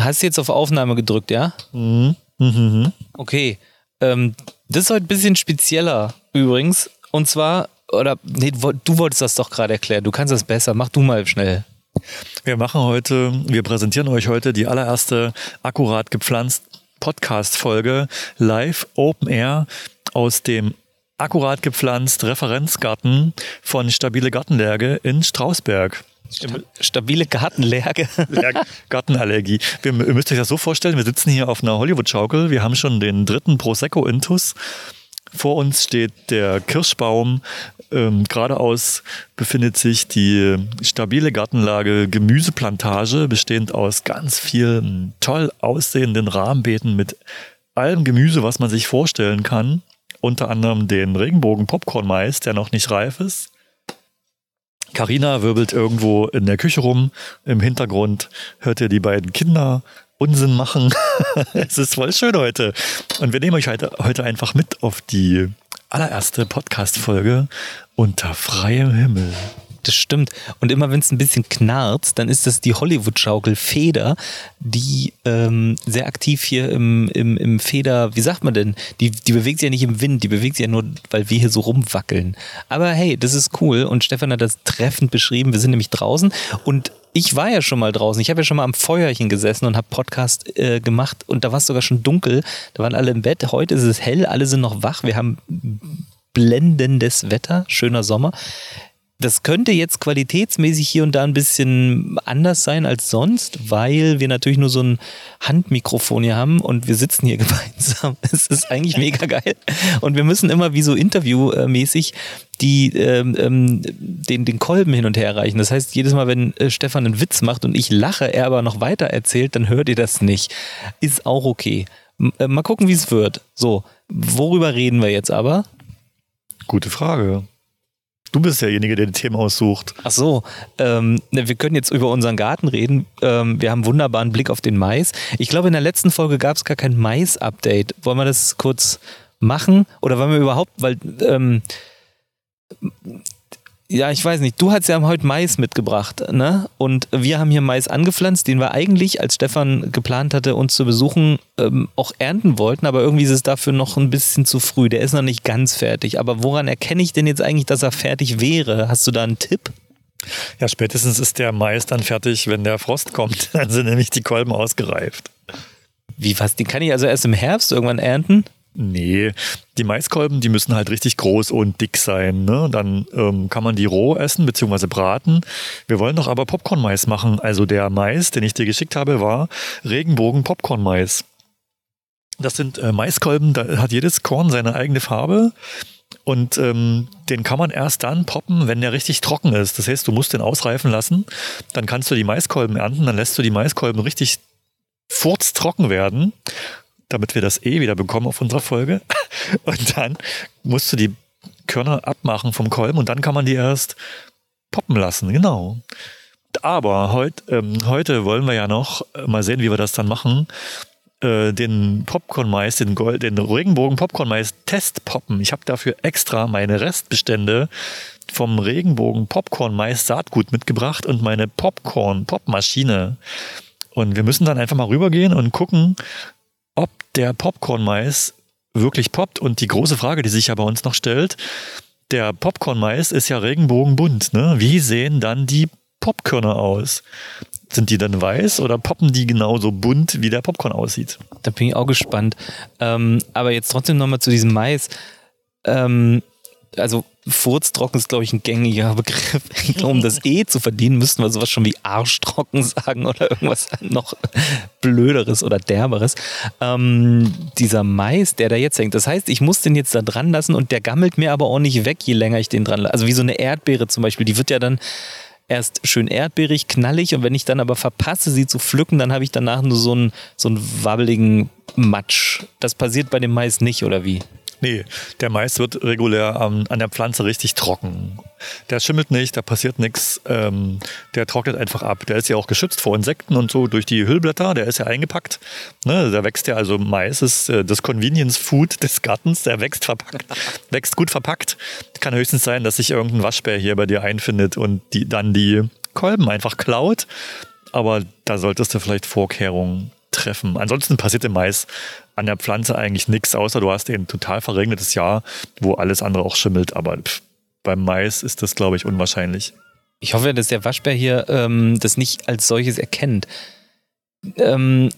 Hast du jetzt auf Aufnahme gedrückt, ja? Mhm. Mhm. Okay. Ähm, das ist heute ein bisschen spezieller übrigens. Und zwar, oder nee, du wolltest das doch gerade erklären. Du kannst das besser. Mach du mal schnell. Wir machen heute, wir präsentieren euch heute die allererste akkurat gepflanzt Podcast-Folge live Open Air aus dem akkurat gepflanzt Referenzgarten von Stabile Gartenlärge in Strausberg. Stabile Gartenlärge. Gartenallergie. Wir, ihr müsst euch das so vorstellen, wir sitzen hier auf einer Hollywood-Schaukel. Wir haben schon den dritten Prosecco-Intus. Vor uns steht der Kirschbaum. Ähm, geradeaus befindet sich die stabile Gartenlage Gemüseplantage, bestehend aus ganz vielen toll aussehenden Rahmenbeeten mit allem Gemüse, was man sich vorstellen kann. Unter anderem den Regenbogen Popcorn-Mais, der noch nicht reif ist. Carina wirbelt irgendwo in der Küche rum. Im Hintergrund hört ihr die beiden Kinder Unsinn machen. es ist voll schön heute. Und wir nehmen euch heute einfach mit auf die allererste Podcast-Folge unter freiem Himmel. Das stimmt. Und immer wenn es ein bisschen knarzt, dann ist das die Hollywood-Schaukel Feder, die ähm, sehr aktiv hier im, im, im Feder, wie sagt man denn? Die, die bewegt sich ja nicht im Wind, die bewegt sich ja nur, weil wir hier so rumwackeln. Aber hey, das ist cool und Stefan hat das treffend beschrieben. Wir sind nämlich draußen und ich war ja schon mal draußen. Ich habe ja schon mal am Feuerchen gesessen und habe Podcast äh, gemacht und da war es sogar schon dunkel. Da waren alle im Bett. Heute ist es hell, alle sind noch wach. Wir haben blendendes Wetter, schöner Sommer. Das könnte jetzt qualitätsmäßig hier und da ein bisschen anders sein als sonst, weil wir natürlich nur so ein Handmikrofon hier haben und wir sitzen hier gemeinsam. Es ist eigentlich mega geil. Und wir müssen immer wie so interviewmäßig die ähm, ähm, den, den Kolben hin und her reichen. Das heißt, jedes Mal, wenn äh, Stefan einen Witz macht und ich lache, er aber noch weiter erzählt, dann hört ihr das nicht. Ist auch okay. Äh, mal gucken, wie es wird. So, worüber reden wir jetzt aber? Gute Frage. Du bist derjenige, der die Themen aussucht. Ach so, ähm, ne, wir können jetzt über unseren Garten reden. Ähm, wir haben einen wunderbaren Blick auf den Mais. Ich glaube, in der letzten Folge gab es gar kein Mais-Update. Wollen wir das kurz machen? Oder wollen wir überhaupt, weil ähm, ja, ich weiß nicht. Du hast ja heute Mais mitgebracht, ne? Und wir haben hier Mais angepflanzt, den wir eigentlich, als Stefan geplant hatte, uns zu besuchen, ähm, auch ernten wollten. Aber irgendwie ist es dafür noch ein bisschen zu früh. Der ist noch nicht ganz fertig. Aber woran erkenne ich denn jetzt eigentlich, dass er fertig wäre? Hast du da einen Tipp? Ja, spätestens ist der Mais dann fertig, wenn der Frost kommt. Dann sind nämlich die Kolben ausgereift. Wie was? Den kann ich also erst im Herbst irgendwann ernten? Nee, die Maiskolben, die müssen halt richtig groß und dick sein. Ne? Dann ähm, kann man die roh essen bzw. braten. Wir wollen doch aber Popcorn-Mais machen. Also der Mais, den ich dir geschickt habe, war Regenbogen Popcorn-Mais. Das sind äh, Maiskolben, da hat jedes Korn seine eigene Farbe. Und ähm, den kann man erst dann poppen, wenn der richtig trocken ist. Das heißt, du musst den ausreifen lassen. Dann kannst du die Maiskolben ernten. Dann lässt du die Maiskolben richtig furztrocken werden damit wir das eh wieder bekommen auf unserer Folge. Und dann musst du die Körner abmachen vom Kolben und dann kann man die erst poppen lassen, genau. Aber heut, ähm, heute wollen wir ja noch mal sehen, wie wir das dann machen. Äh, den Popcorn-Mais, den, den Regenbogen Popcorn-Mais Test poppen. Ich habe dafür extra meine Restbestände vom Regenbogen Popcorn-Mais Saatgut mitgebracht und meine Popcorn-Popmaschine. Und wir müssen dann einfach mal rübergehen und gucken, ob der Popcorn-Mais wirklich poppt. Und die große Frage, die sich ja bei uns noch stellt, der Popcorn-Mais ist ja regenbogenbunt. Ne? Wie sehen dann die Popkörner aus? Sind die dann weiß oder poppen die genauso bunt, wie der Popcorn aussieht? Da bin ich auch gespannt. Ähm, aber jetzt trotzdem nochmal zu diesem Mais. Ähm, also Furztrocken ist, glaube ich, ein gängiger Begriff. um das E zu verdienen, müssten wir sowas schon wie Arschtrocken sagen oder irgendwas noch Blöderes oder Derberes. Ähm, dieser Mais, der da jetzt hängt, das heißt, ich muss den jetzt da dran lassen und der gammelt mir aber auch nicht weg, je länger ich den dran lasse. Also wie so eine Erdbeere zum Beispiel, die wird ja dann erst schön erdbeerig, knallig und wenn ich dann aber verpasse, sie zu pflücken, dann habe ich danach nur so einen, so einen wabbeligen Matsch. Das passiert bei dem Mais nicht, oder wie? Nee, der Mais wird regulär ähm, an der Pflanze richtig trocken. Der schimmelt nicht, da passiert nichts, ähm, der trocknet einfach ab. Der ist ja auch geschützt vor Insekten und so durch die Hüllblätter, der ist ja eingepackt. Ne, da wächst ja also Mais, ist äh, das Convenience Food des Gartens, der wächst verpackt, wächst gut verpackt. Kann höchstens sein, dass sich irgendein Waschbär hier bei dir einfindet und die, dann die Kolben einfach klaut aber da solltest du vielleicht Vorkehrungen treffen. Ansonsten passiert im Mais an der Pflanze eigentlich nichts, außer du hast ein total verregnetes Jahr, wo alles andere auch schimmelt. Aber pff, beim Mais ist das, glaube ich, unwahrscheinlich. Ich hoffe, dass der Waschbär hier ähm, das nicht als solches erkennt. Ähm,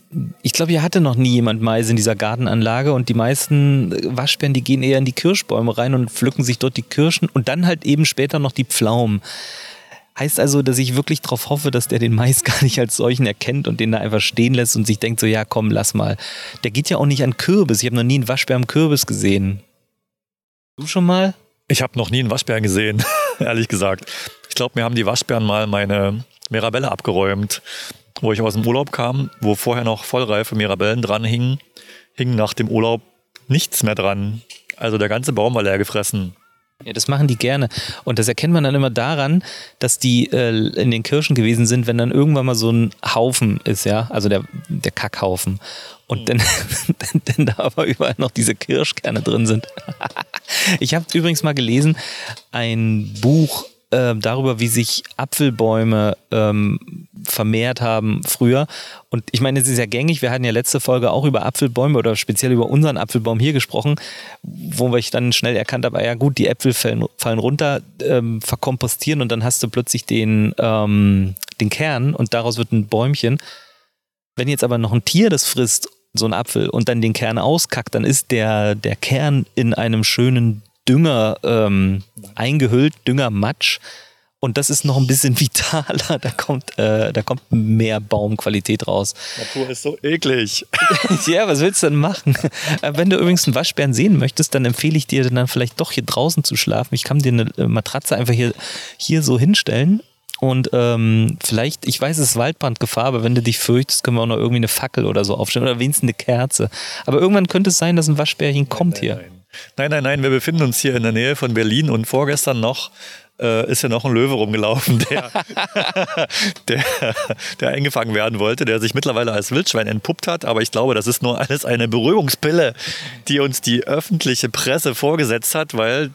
ich glaube, hier hatte noch nie jemand Mais in dieser Gartenanlage und die meisten Waschbären, die gehen eher in die Kirschbäume rein und pflücken sich dort die Kirschen und dann halt eben später noch die Pflaumen. Heißt also, dass ich wirklich darauf hoffe, dass der den Mais gar nicht als solchen erkennt und den da einfach stehen lässt und sich denkt so, ja komm, lass mal. Der geht ja auch nicht an Kürbis. Ich habe noch nie einen Waschbär am Kürbis gesehen. Du schon mal? Ich habe noch nie einen Waschbären gesehen, ehrlich gesagt. Ich glaube, mir haben die Waschbären mal meine Mirabelle abgeräumt, wo ich aus dem Urlaub kam, wo vorher noch vollreife Mirabellen dran hingen, hing nach dem Urlaub nichts mehr dran. Also der ganze Baum war leer gefressen. Ja, das machen die gerne. Und das erkennt man dann immer daran, dass die äh, in den Kirschen gewesen sind, wenn dann irgendwann mal so ein Haufen ist, ja, also der, der Kackhaufen. Und dann, dann, dann da aber überall noch diese Kirschkerne drin sind. ich habe übrigens mal gelesen, ein Buch äh, darüber, wie sich Apfelbäume ähm, vermehrt haben früher. Und ich meine, es ist ja gängig, wir hatten ja letzte Folge auch über Apfelbäume oder speziell über unseren Apfelbaum hier gesprochen, wo ich dann schnell erkannt habe, ah ja gut, die Äpfel fallen, fallen runter, ähm, verkompostieren und dann hast du plötzlich den, ähm, den Kern und daraus wird ein Bäumchen. Wenn jetzt aber noch ein Tier das frisst, so ein Apfel, und dann den Kern auskackt, dann ist der, der Kern in einem schönen Dünger ähm, eingehüllt, Düngermatsch. Und das ist noch ein bisschen vitaler, da kommt, äh, da kommt mehr Baumqualität raus. Natur ist so eklig. ja, was willst du denn machen? Äh, wenn du übrigens einen Waschbären sehen möchtest, dann empfehle ich dir dann vielleicht doch hier draußen zu schlafen. Ich kann dir eine äh, Matratze einfach hier, hier so hinstellen und ähm, vielleicht, ich weiß, es ist Waldbrandgefahr, aber wenn du dich fürchtest, können wir auch noch irgendwie eine Fackel oder so aufstellen oder wenigstens eine Kerze. Aber irgendwann könnte es sein, dass ein Waschbärchen kommt nein, hier. Nein. Nein, nein, nein, wir befinden uns hier in der Nähe von Berlin und vorgestern noch äh, ist ja noch ein Löwe rumgelaufen, der, der, der eingefangen werden wollte, der sich mittlerweile als Wildschwein entpuppt hat. Aber ich glaube, das ist nur alles eine Beruhigungspille, die uns die öffentliche Presse vorgesetzt hat, weil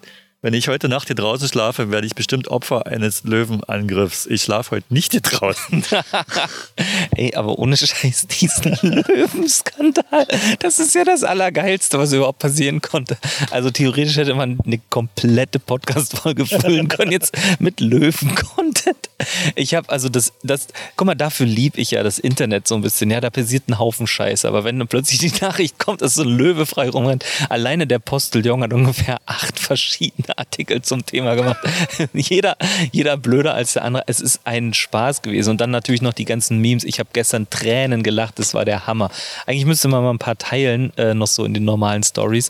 wenn ich heute Nacht hier draußen schlafe, werde ich bestimmt Opfer eines Löwenangriffs. Ich schlafe heute nicht hier draußen. Ey, aber ohne Scheiß, diesen Löwenskandal, das ist ja das Allergeilste, was überhaupt passieren konnte. Also theoretisch hätte man eine komplette Podcast-Folge füllen können, jetzt mit Löwen-Content. Ich habe also das, das, guck mal, dafür liebe ich ja das Internet so ein bisschen. Ja, da passiert ein Haufen Scheiß, aber wenn dann plötzlich die Nachricht kommt, dass so ein Löwe frei rumrennt, alleine der Posteljong hat ungefähr acht verschiedene Artikel zum Thema gemacht. jeder, jeder blöder als der andere. Es ist ein Spaß gewesen. Und dann natürlich noch die ganzen Memes. Ich habe gestern Tränen gelacht. Das war der Hammer. Eigentlich müsste man mal ein paar teilen, äh, noch so in den normalen Stories.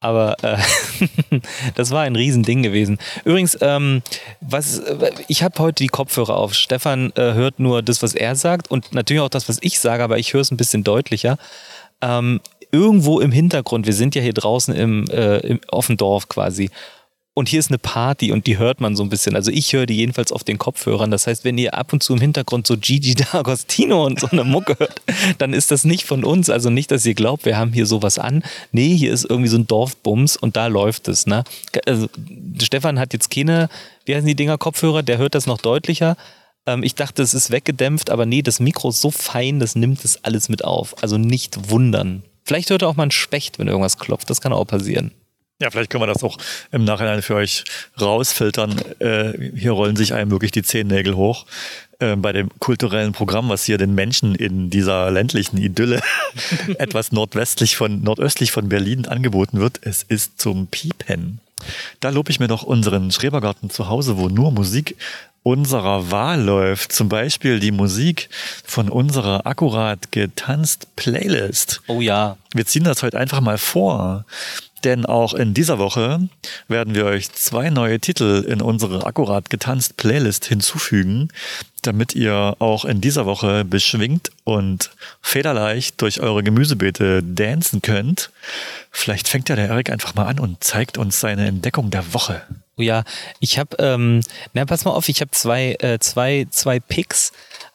Aber äh, das war ein Riesending gewesen. Übrigens, ähm, was, ich habe heute die Kopfhörer auf. Stefan äh, hört nur das, was er sagt und natürlich auch das, was ich sage, aber ich höre es ein bisschen deutlicher. Ähm, irgendwo im Hintergrund, wir sind ja hier draußen im, äh, im, auf dem Dorf quasi. Und hier ist eine Party und die hört man so ein bisschen. Also ich höre die jedenfalls auf den Kopfhörern. Das heißt, wenn ihr ab und zu im Hintergrund so Gigi D'Agostino und so eine Mucke hört, dann ist das nicht von uns. Also nicht, dass ihr glaubt, wir haben hier sowas an. Nee, hier ist irgendwie so ein Dorfbums und da läuft es. Ne? Also, Stefan hat jetzt keine, wie heißen die Dinger, Kopfhörer, der hört das noch deutlicher. Ähm, ich dachte, es ist weggedämpft, aber nee, das Mikro ist so fein, das nimmt es alles mit auf. Also nicht wundern. Vielleicht hört er auch mal ein Specht, wenn irgendwas klopft. Das kann auch passieren. Ja, vielleicht können wir das auch im Nachhinein für euch rausfiltern. Äh, hier rollen sich einem wirklich die Zehennägel hoch. Äh, bei dem kulturellen Programm, was hier den Menschen in dieser ländlichen Idylle etwas nordwestlich von, nordöstlich von Berlin angeboten wird. Es ist zum Piepen. Da lobe ich mir doch unseren Schrebergarten zu Hause, wo nur Musik unserer Wahl läuft. Zum Beispiel die Musik von unserer akkurat getanzt Playlist. Oh ja. Wir ziehen das heute einfach mal vor. Denn auch in dieser Woche werden wir euch zwei neue Titel in unsere akkurat getanzt Playlist hinzufügen, damit ihr auch in dieser Woche beschwingt und federleicht durch eure Gemüsebeete dancen könnt. Vielleicht fängt ja der Erik einfach mal an und zeigt uns seine Entdeckung der Woche. Oh ja, ich habe, ähm, na pass mal auf, ich habe zwei, äh, zwei, zwei Picks.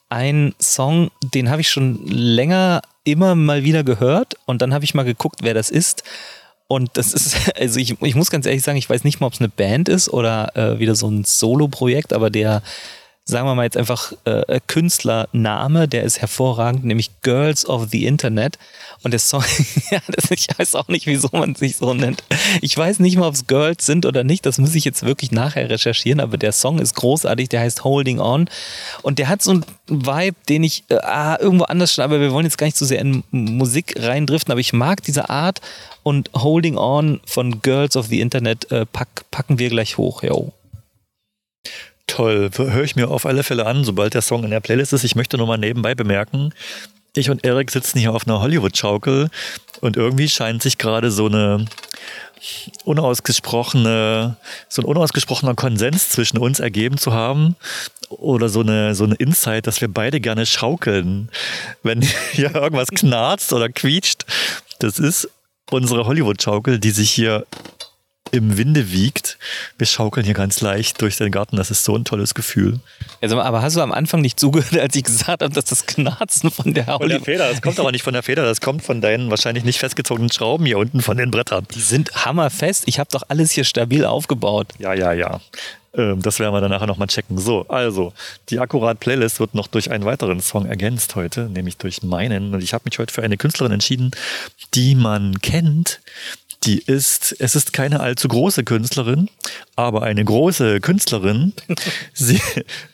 Ein Song, den habe ich schon länger immer mal wieder gehört und dann habe ich mal geguckt, wer das ist. Und das ist, also ich, ich muss ganz ehrlich sagen, ich weiß nicht mal, ob es eine Band ist oder äh, wieder so ein Solo-Projekt, aber der sagen wir mal jetzt einfach äh, Künstlername, der ist hervorragend, nämlich Girls of the Internet. Und der Song, ja, das, ich weiß auch nicht, wieso man sich so nennt. Ich weiß nicht mal, ob es Girls sind oder nicht, das muss ich jetzt wirklich nachher recherchieren, aber der Song ist großartig, der heißt Holding On. Und der hat so einen Vibe, den ich äh, ah, irgendwo anders schon, aber wir wollen jetzt gar nicht so sehr in Musik reindriften, aber ich mag diese Art und Holding On von Girls of the Internet äh, pack, packen wir gleich hoch, yo. Toll, höre ich mir auf alle Fälle an, sobald der Song in der Playlist ist. Ich möchte nur mal nebenbei bemerken, ich und Erik sitzen hier auf einer Hollywood-Schaukel und irgendwie scheint sich gerade so eine unausgesprochene, so ein unausgesprochener Konsens zwischen uns ergeben zu haben oder so eine, so eine Insight, dass wir beide gerne schaukeln. Wenn hier irgendwas knarzt oder quietscht, das ist unsere Hollywood-Schaukel, die sich hier im Winde wiegt. Wir schaukeln hier ganz leicht durch den Garten. Das ist so ein tolles Gefühl. Also, aber hast du am Anfang nicht zugehört, als ich gesagt habe, dass das Knarzen von der Von der Feder. Das kommt aber nicht von der Feder. Das kommt von deinen wahrscheinlich nicht festgezogenen Schrauben hier unten von den Brettern. Die sind hammerfest. Ich habe doch alles hier stabil aufgebaut. Ja, ja, ja. Ähm, das werden wir dann nachher nochmal checken. So, also, die Akkurat-Playlist wird noch durch einen weiteren Song ergänzt heute, nämlich durch meinen. Und ich habe mich heute für eine Künstlerin entschieden, die man kennt, die ist, es ist keine allzu große Künstlerin, aber eine große Künstlerin. Sie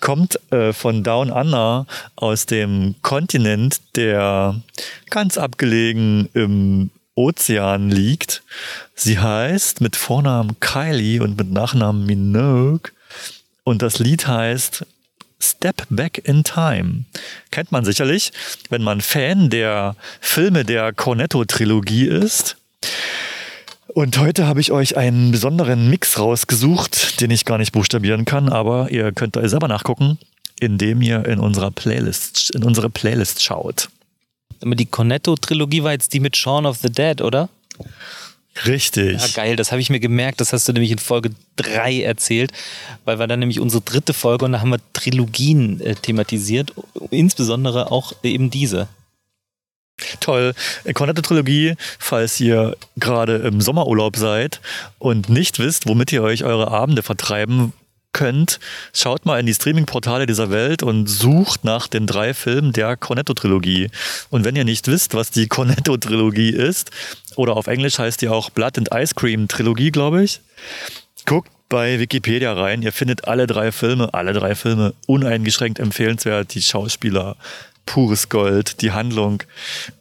kommt äh, von Down Under aus dem Kontinent, der ganz abgelegen im Ozean liegt. Sie heißt mit Vornamen Kylie und mit Nachnamen Minogue. Und das Lied heißt Step Back in Time. Kennt man sicherlich, wenn man Fan der Filme der Cornetto-Trilogie ist. Und heute habe ich euch einen besonderen Mix rausgesucht, den ich gar nicht buchstabieren kann, aber ihr könnt euch selber nachgucken, indem ihr in unserer Playlist, in unsere Playlist schaut. Die Cornetto-Trilogie war jetzt die mit Shaun of the Dead, oder? Richtig. Ja, geil, das habe ich mir gemerkt, das hast du nämlich in Folge 3 erzählt, weil wir dann nämlich unsere dritte Folge und da haben wir Trilogien äh, thematisiert, insbesondere auch eben diese. Toll. Cornetto-Trilogie, falls ihr gerade im Sommerurlaub seid und nicht wisst, womit ihr euch eure Abende vertreiben könnt, schaut mal in die Streaming-Portale dieser Welt und sucht nach den drei Filmen der Cornetto-Trilogie. Und wenn ihr nicht wisst, was die Cornetto-Trilogie ist, oder auf Englisch heißt die auch Blood and Ice Cream-Trilogie, glaube ich, guckt bei Wikipedia rein. Ihr findet alle drei Filme, alle drei Filme uneingeschränkt empfehlenswert. Die Schauspieler, pures Gold, die Handlung,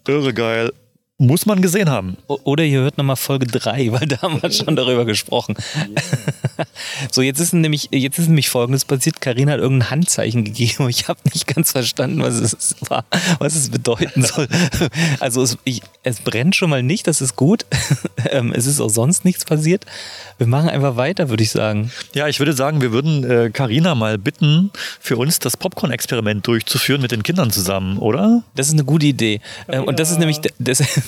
irre geil. Muss man gesehen haben. Oder ihr hört nochmal Folge 3, weil da haben wir schon darüber gesprochen. Yeah. so, jetzt ist nämlich, jetzt ist nämlich folgendes passiert. Karina hat irgendein Handzeichen gegeben und ich habe nicht ganz verstanden, was es war, was es bedeuten soll. Also es, ich, es brennt schon mal nicht, das ist gut. Ähm, es ist auch sonst nichts passiert. Wir machen einfach weiter, würde ich sagen. Ja, ich würde sagen, wir würden Karina äh, mal bitten, für uns das Popcorn-Experiment durchzuführen mit den Kindern zusammen, oder? Das ist eine gute Idee. Ähm, und das ist nämlich das,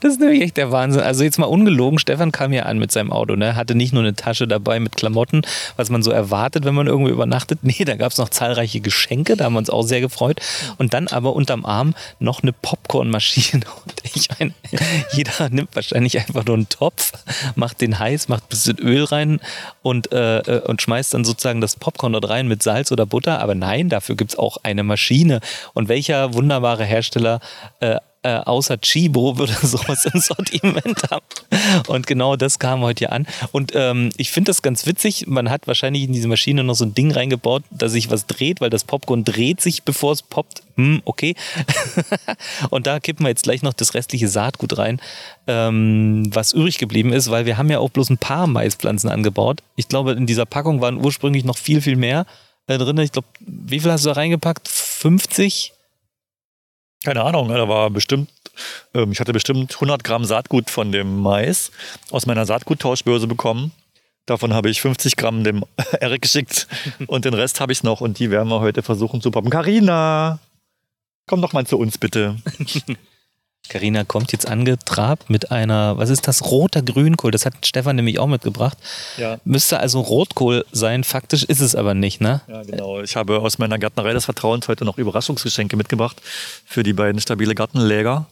Das ist nämlich echt der Wahnsinn. Also jetzt mal ungelogen, Stefan kam hier an mit seinem Auto, ne? Hatte nicht nur eine Tasche dabei mit Klamotten, was man so erwartet, wenn man irgendwo übernachtet. Nee, da gab es noch zahlreiche Geschenke, da haben wir uns auch sehr gefreut. Und dann aber unterm Arm noch eine Popcornmaschine. Und ich meine, jeder nimmt wahrscheinlich einfach nur einen Topf, macht den heiß, macht ein bisschen Öl rein und, äh, äh, und schmeißt dann sozusagen das Popcorn dort rein mit Salz oder Butter. Aber nein, dafür gibt es auch eine Maschine. Und welcher wunderbare Hersteller äh, äh, außer Chibo würde sowas im Sortiment haben. Und genau das kam heute hier an. Und ähm, ich finde das ganz witzig. Man hat wahrscheinlich in diese Maschine noch so ein Ding reingebaut, dass sich was dreht, weil das Popcorn dreht sich, bevor es poppt. Hm, okay. und da kippen wir jetzt gleich noch das restliche Saatgut rein, ähm, was übrig geblieben ist, weil wir haben ja auch bloß ein paar Maispflanzen angebaut. Ich glaube, in dieser Packung waren ursprünglich noch viel, viel mehr äh, drin. Ich glaube, wie viel hast du da reingepackt? 50? Keine Ahnung, da war bestimmt, ähm, ich hatte bestimmt 100 Gramm Saatgut von dem Mais aus meiner Saatguttauschbörse bekommen. Davon habe ich 50 Gramm dem Erik geschickt und den Rest habe ich noch und die werden wir heute versuchen zu poppen. Carina, komm doch mal zu uns bitte. Carina kommt jetzt angetrabt mit einer, was ist das, roter Grünkohl. Das hat Stefan nämlich auch mitgebracht. Ja. Müsste also Rotkohl sein. Faktisch ist es aber nicht, ne? Ja, genau. Ich habe aus meiner Gärtnerei des Vertrauens heute noch Überraschungsgeschenke mitgebracht für die beiden stabile Gartenläger.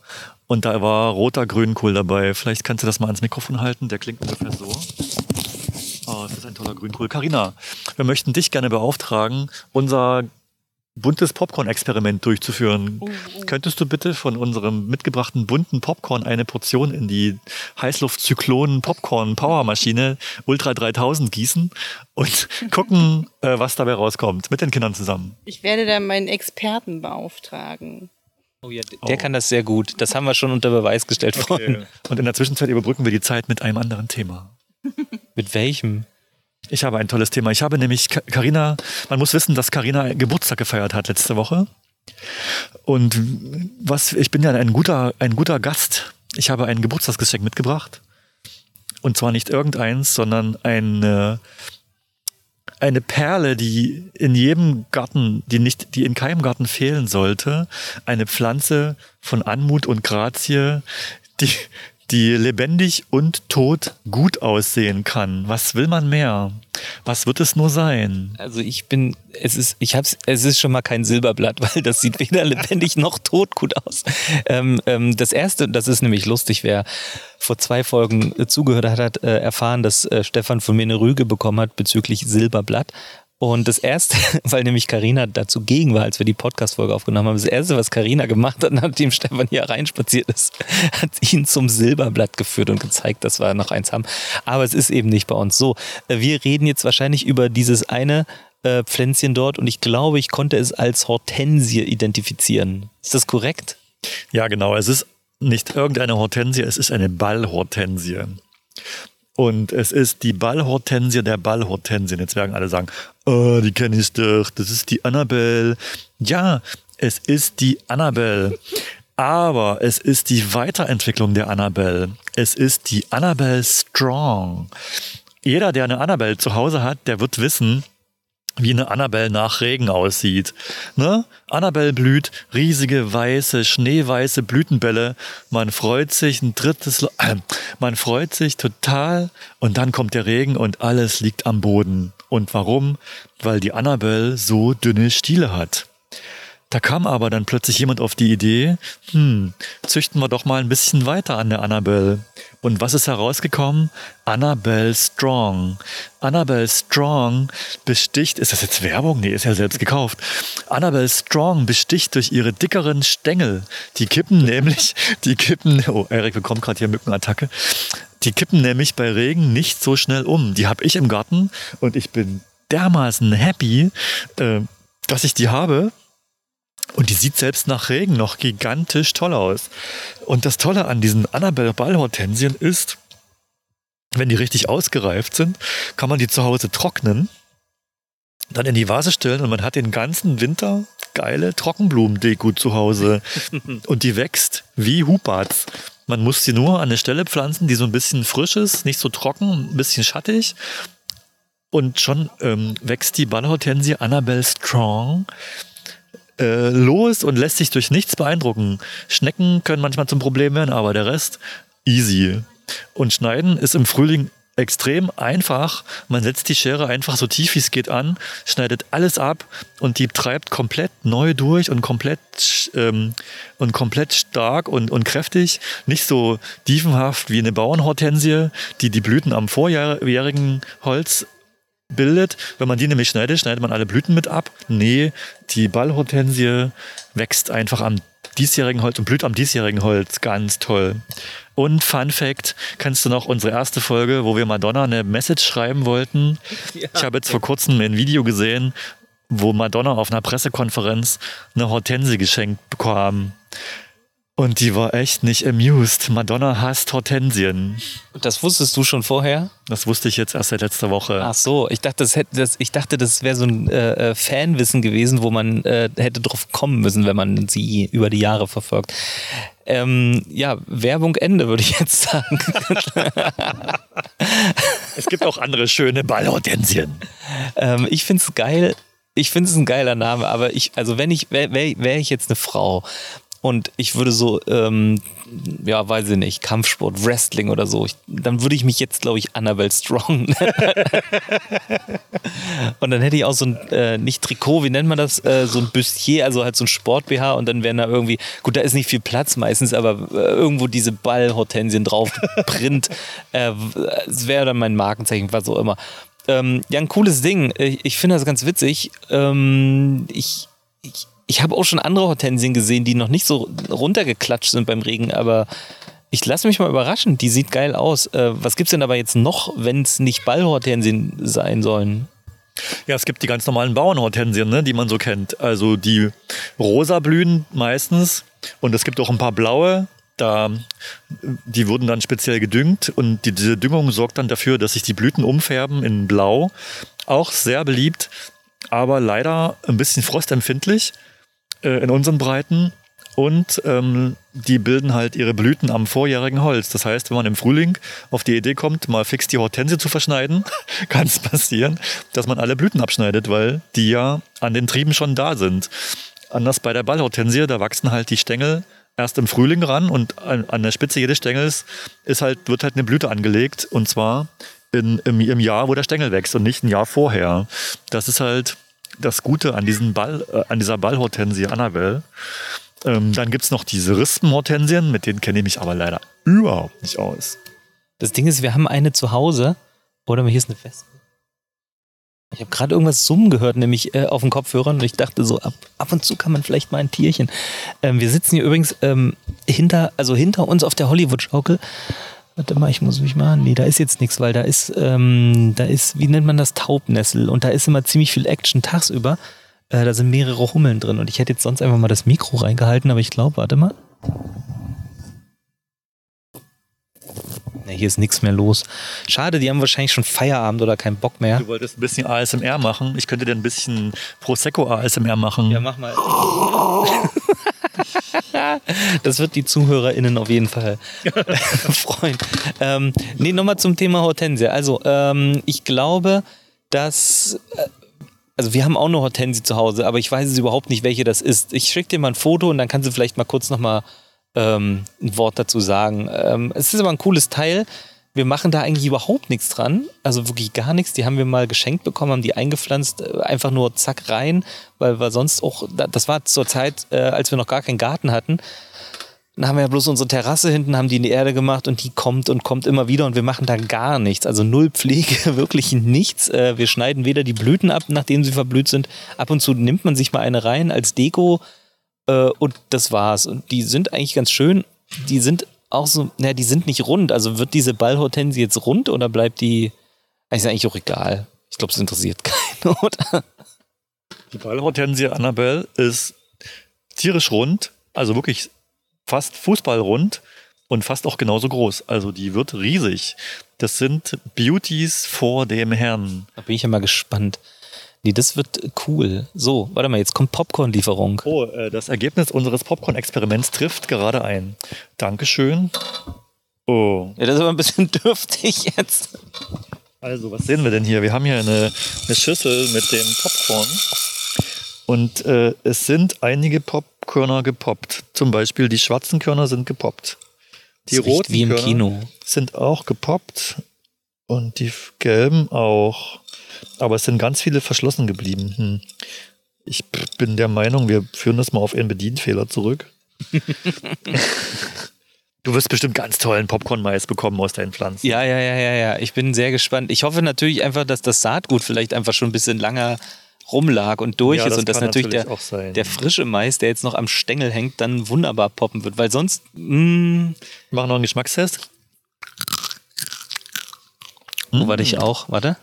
Und da war roter Grünkohl dabei. Vielleicht kannst du das mal ans Mikrofon halten. Der klingt ungefähr so. Oh, das ist ein toller Grünkohl. Carina, wir möchten dich gerne beauftragen, unser buntes Popcorn-Experiment durchzuführen. Oh, oh. Könntest du bitte von unserem mitgebrachten bunten Popcorn eine Portion in die Heißluft-Zyklonen-Popcorn-Powermaschine Ultra 3000 gießen und gucken, äh, was dabei rauskommt, mit den Kindern zusammen? Ich werde da meinen Experten beauftragen. Oh ja, der kann das sehr gut. Das haben wir schon unter Beweis gestellt vorhin. Und in der Zwischenzeit überbrücken wir die Zeit mit einem anderen Thema. Mit welchem? Ich habe ein tolles Thema. Ich habe nämlich Karina, man muss wissen, dass Karina Geburtstag gefeiert hat letzte Woche. Und was, ich bin ja ein guter, ein guter Gast. Ich habe ein Geburtstagsgeschenk mitgebracht. Und zwar nicht irgendeins, sondern eine, eine Perle, die in jedem Garten, die nicht, die in keinem Garten fehlen sollte. Eine Pflanze von Anmut und Grazie, die, die lebendig und tot gut aussehen kann. Was will man mehr? Was wird es nur sein? Also ich bin, es ist, ich hab's, es ist schon mal kein Silberblatt, weil das sieht weder lebendig noch tot gut aus. Ähm, ähm, das erste, das ist nämlich lustig, wer vor zwei Folgen äh, zugehört hat, hat äh, erfahren, dass äh, Stefan von mir eine Rüge bekommen hat bezüglich Silberblatt. Und das erste, weil nämlich Karina dazu gegen war, als wir die Podcast-Folge aufgenommen haben, das erste, was Karina gemacht hat, nachdem Stefan hier reinspaziert ist, hat ihn zum Silberblatt geführt und gezeigt, dass wir noch eins haben. Aber es ist eben nicht bei uns so. Wir reden jetzt wahrscheinlich über dieses eine äh, Pflänzchen dort und ich glaube, ich konnte es als Hortensie identifizieren. Ist das korrekt? Ja, genau. Es ist nicht irgendeine Hortensie, es ist eine Ballhortensie. Und es ist die Ballhortensie der Ballhortensien. Jetzt werden alle sagen, oh, die kenne ich doch, das ist die Annabelle. Ja, es ist die Annabelle. Aber es ist die Weiterentwicklung der Annabelle. Es ist die Annabelle Strong. Jeder, der eine Annabelle zu Hause hat, der wird wissen, wie eine Annabelle nach Regen aussieht. Ne? Annabelle blüht riesige weiße, schneeweiße Blütenbälle. Man freut sich ein drittes, äh, man freut sich total und dann kommt der Regen und alles liegt am Boden. Und warum? Weil die Annabelle so dünne Stiele hat. Da kam aber dann plötzlich jemand auf die Idee, hm, züchten wir doch mal ein bisschen weiter an der Annabelle. Und was ist herausgekommen? Annabelle Strong. Annabelle Strong besticht, ist das jetzt Werbung? Nee, ist ja selbst gekauft. Annabelle Strong besticht durch ihre dickeren Stängel. Die kippen nämlich, die kippen, oh, Erik bekommt gerade hier Mückenattacke. Die kippen nämlich bei Regen nicht so schnell um. Die habe ich im Garten und ich bin dermaßen happy, äh, dass ich die habe. Und die sieht selbst nach Regen noch gigantisch toll aus. Und das Tolle an diesen Annabelle Ballhortensien ist, wenn die richtig ausgereift sind, kann man die zu Hause trocknen, dann in die Vase stellen und man hat den ganzen Winter geile Trockenblumendeko zu Hause. und die wächst wie Hubats. Man muss sie nur an eine Stelle pflanzen, die so ein bisschen frisch ist, nicht so trocken, ein bisschen schattig. Und schon ähm, wächst die Ballhortensie Annabelle Strong äh, los und lässt sich durch nichts beeindrucken. Schnecken können manchmal zum Problem werden, aber der Rest easy. Und schneiden ist im Frühling extrem einfach. Man setzt die Schere einfach so tief wie es geht an, schneidet alles ab und die treibt komplett neu durch und komplett ähm, und komplett stark und, und kräftig. Nicht so diefenhaft wie eine Bauernhortensie, die die Blüten am vorjährigen Holz bildet. Wenn man die nämlich schneidet, schneidet man alle Blüten mit ab. Nee, die Ballhortensie wächst einfach am diesjährigen Holz und blüht am diesjährigen Holz. Ganz toll. Und Fun Fact, kennst du noch unsere erste Folge, wo wir Madonna eine Message schreiben wollten? Ja. Ich habe jetzt vor kurzem ein Video gesehen, wo Madonna auf einer Pressekonferenz eine Hortensie geschenkt bekam. Und die war echt nicht amused. Madonna hasst Hortensien. Das wusstest du schon vorher? Das wusste ich jetzt erst seit letzter Woche. Ach so, ich dachte, das, hätte, das, ich dachte, das wäre so ein äh, äh, Fanwissen gewesen, wo man äh, hätte drauf kommen müssen, wenn man sie über die Jahre verfolgt. Ähm, ja, Werbung Ende, würde ich jetzt sagen. es gibt auch andere schöne Ballhortensien. Ähm, ich finde es geil. Ich finde es ein geiler Name, aber ich, also wenn ich, wäre wär ich jetzt eine Frau und ich würde so, ähm, ja, weiß ich nicht, Kampfsport, Wrestling oder so, ich, dann würde ich mich jetzt, glaube ich, Annabelle Strong Und dann hätte ich auch so ein, äh, nicht Trikot, wie nennt man das, äh, so ein Bustier, also halt so ein Sport-BH und dann wären da irgendwie, gut, da ist nicht viel Platz meistens, aber äh, irgendwo diese Ballhortensien drauf, Print, äh, es wäre dann mein Markenzeichen, was auch immer. ähm, ja, ein cooles Ding. Ich, ich finde das ganz witzig. Ähm, ich ich, ich habe auch schon andere Hortensien gesehen, die noch nicht so runtergeklatscht sind beim Regen, aber ich lasse mich mal überraschen. Die sieht geil aus. Äh, was gibt's denn aber jetzt noch, wenn es nicht Ballhortensien sein sollen? Ja, es gibt die ganz normalen Bauernhortensien, ne, die man so kennt. Also die rosa blühen meistens und es gibt auch ein paar blaue. Da, die wurden dann speziell gedüngt und die, diese Düngung sorgt dann dafür, dass sich die Blüten umfärben in Blau. Auch sehr beliebt, aber leider ein bisschen frostempfindlich äh, in unseren Breiten. Und ähm, die bilden halt ihre Blüten am vorjährigen Holz. Das heißt, wenn man im Frühling auf die Idee kommt, mal fix die Hortensie zu verschneiden, kann es passieren, dass man alle Blüten abschneidet, weil die ja an den Trieben schon da sind. Anders bei der Ballhortensie, da wachsen halt die Stängel erst im Frühling ran und an, an der Spitze jedes Stängels ist halt, wird halt eine Blüte angelegt und zwar in, im, im Jahr, wo der Stängel wächst und nicht ein Jahr vorher. Das ist halt das Gute an, diesen Ball, äh, an dieser Ballhortensie Annabelle. Ähm, dann gibt es noch diese Rispenhortensien, mit denen kenne ich mich aber leider überhaupt nicht aus. Das Ding ist, wir haben eine zu Hause. Oder hier ist eine Wespe. Ich habe gerade irgendwas summen gehört, nämlich äh, auf den Kopfhörern und ich dachte so, ab, ab und zu kann man vielleicht mal ein Tierchen. Ähm, wir sitzen hier übrigens ähm, hinter, also hinter uns auf der Hollywood-Schaukel. Warte mal, ich muss mich mal. Nee, da ist jetzt nichts, weil da ist, ähm, da ist, wie nennt man das, Taubnessel und da ist immer ziemlich viel Action tagsüber. Äh, da sind mehrere Hummeln drin und ich hätte jetzt sonst einfach mal das Mikro reingehalten, aber ich glaube, warte mal. Ne, hier ist nichts mehr los. Schade, die haben wahrscheinlich schon Feierabend oder keinen Bock mehr. Du wolltest ein bisschen ASMR machen. Ich könnte dir ein bisschen Prosecco ASMR machen. Ja, mach mal. das wird die ZuhörerInnen auf jeden Fall freuen. Ähm, nee, nochmal zum Thema Hortensie. Also, ähm, ich glaube, dass. Äh, also wir haben auch eine Hortensie zu Hause, aber ich weiß es überhaupt nicht, welche das ist. Ich schicke dir mal ein Foto und dann kannst du vielleicht mal kurz nochmal ähm, ein Wort dazu sagen. Ähm, es ist aber ein cooles Teil. Wir machen da eigentlich überhaupt nichts dran, also wirklich gar nichts. Die haben wir mal geschenkt bekommen, haben die eingepflanzt, äh, einfach nur zack rein, weil wir sonst auch, das war zur Zeit, äh, als wir noch gar keinen Garten hatten. Dann haben wir ja bloß unsere Terrasse hinten, haben die in die Erde gemacht und die kommt und kommt immer wieder und wir machen da gar nichts. Also null Pflege, wirklich nichts. Äh, wir schneiden weder die Blüten ab, nachdem sie verblüht sind. Ab und zu nimmt man sich mal eine rein als Deko und das war's. Und die sind eigentlich ganz schön. Die sind auch so, naja, die sind nicht rund. Also wird diese Ballhortensie jetzt rund oder bleibt die. Ist eigentlich auch egal. Ich glaube, es interessiert keinen, oder? Die Ballhortensie Annabelle ist tierisch rund, also wirklich fast fußballrund und fast auch genauso groß. Also die wird riesig. Das sind Beauties vor dem Herrn. Da bin ich ja mal gespannt. Nee, das wird cool. So, warte mal, jetzt kommt Popcorn-Lieferung. Oh, äh, das Ergebnis unseres Popcorn-Experiments trifft gerade ein. Dankeschön. Oh. Ja, das ist aber ein bisschen dürftig jetzt. Also, was sehen wir denn hier? Wir haben hier eine, eine Schüssel mit dem Popcorn. Und äh, es sind einige Popkörner gepoppt. Zum Beispiel die schwarzen Körner sind gepoppt. Die roten wie im Körner Kino. sind auch gepoppt. Und die gelben auch. Aber es sind ganz viele verschlossen geblieben. Hm. Ich bin der Meinung, wir führen das mal auf einen Bedienfehler zurück. du wirst bestimmt ganz tollen Popcorn-Mais bekommen aus deinen Pflanzen. Ja, ja, ja, ja, ja. Ich bin sehr gespannt. Ich hoffe natürlich einfach, dass das Saatgut vielleicht einfach schon ein bisschen langer rumlag und durch Ja, ist das und dass natürlich der, natürlich sein. der frische Mais, der jetzt noch am Stängel hängt, dann wunderbar poppen wird. Weil sonst, mm, Wir machen noch einen Geschmackstest. wo warte ich auch? Warte.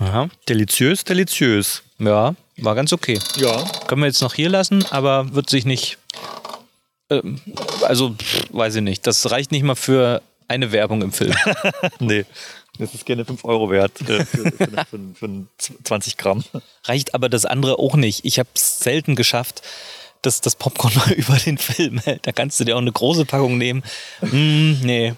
Aha. Deliziös, deliziös. Ja, war ganz okay. Ja. Können wir jetzt noch hier lassen, aber wird sich nicht. Ähm, also, pff, weiß ich nicht. Das reicht nicht mal für eine Werbung im Film. Nee, das ist gerne 5 Euro wert äh, für, für, für, für 20 Gramm. reicht aber das andere auch nicht. Ich habe es selten geschafft, dass das Popcorn mal über den Film hält. Da kannst du dir auch eine große Packung nehmen. Mm, nee.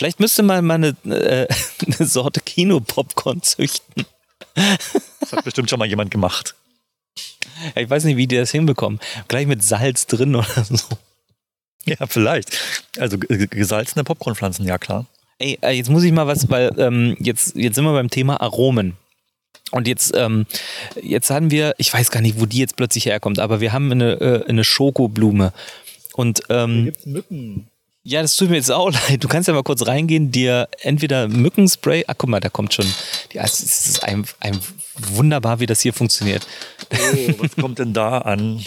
Vielleicht müsste man mal eine, äh, eine Sorte Kino-Popcorn züchten. Das hat bestimmt schon mal jemand gemacht. Ja, Ich weiß nicht, wie die das hinbekommen. Gleich mit Salz drin oder so. Ja, vielleicht. Also gesalzene Popcornpflanzen, ja klar. Ey, äh, jetzt muss ich mal was, weil ähm, jetzt, jetzt sind wir beim Thema Aromen. Und jetzt, ähm, jetzt haben wir, ich weiß gar nicht, wo die jetzt plötzlich herkommt, aber wir haben eine, äh, eine Schokoblume. Und ähm, gibt's Mücken. Ja, das tut mir jetzt auch leid. Du kannst ja mal kurz reingehen, dir entweder Mückenspray, ach guck mal, da kommt schon, es ist ein, ein wunderbar, wie das hier funktioniert. Oh, was kommt denn da an?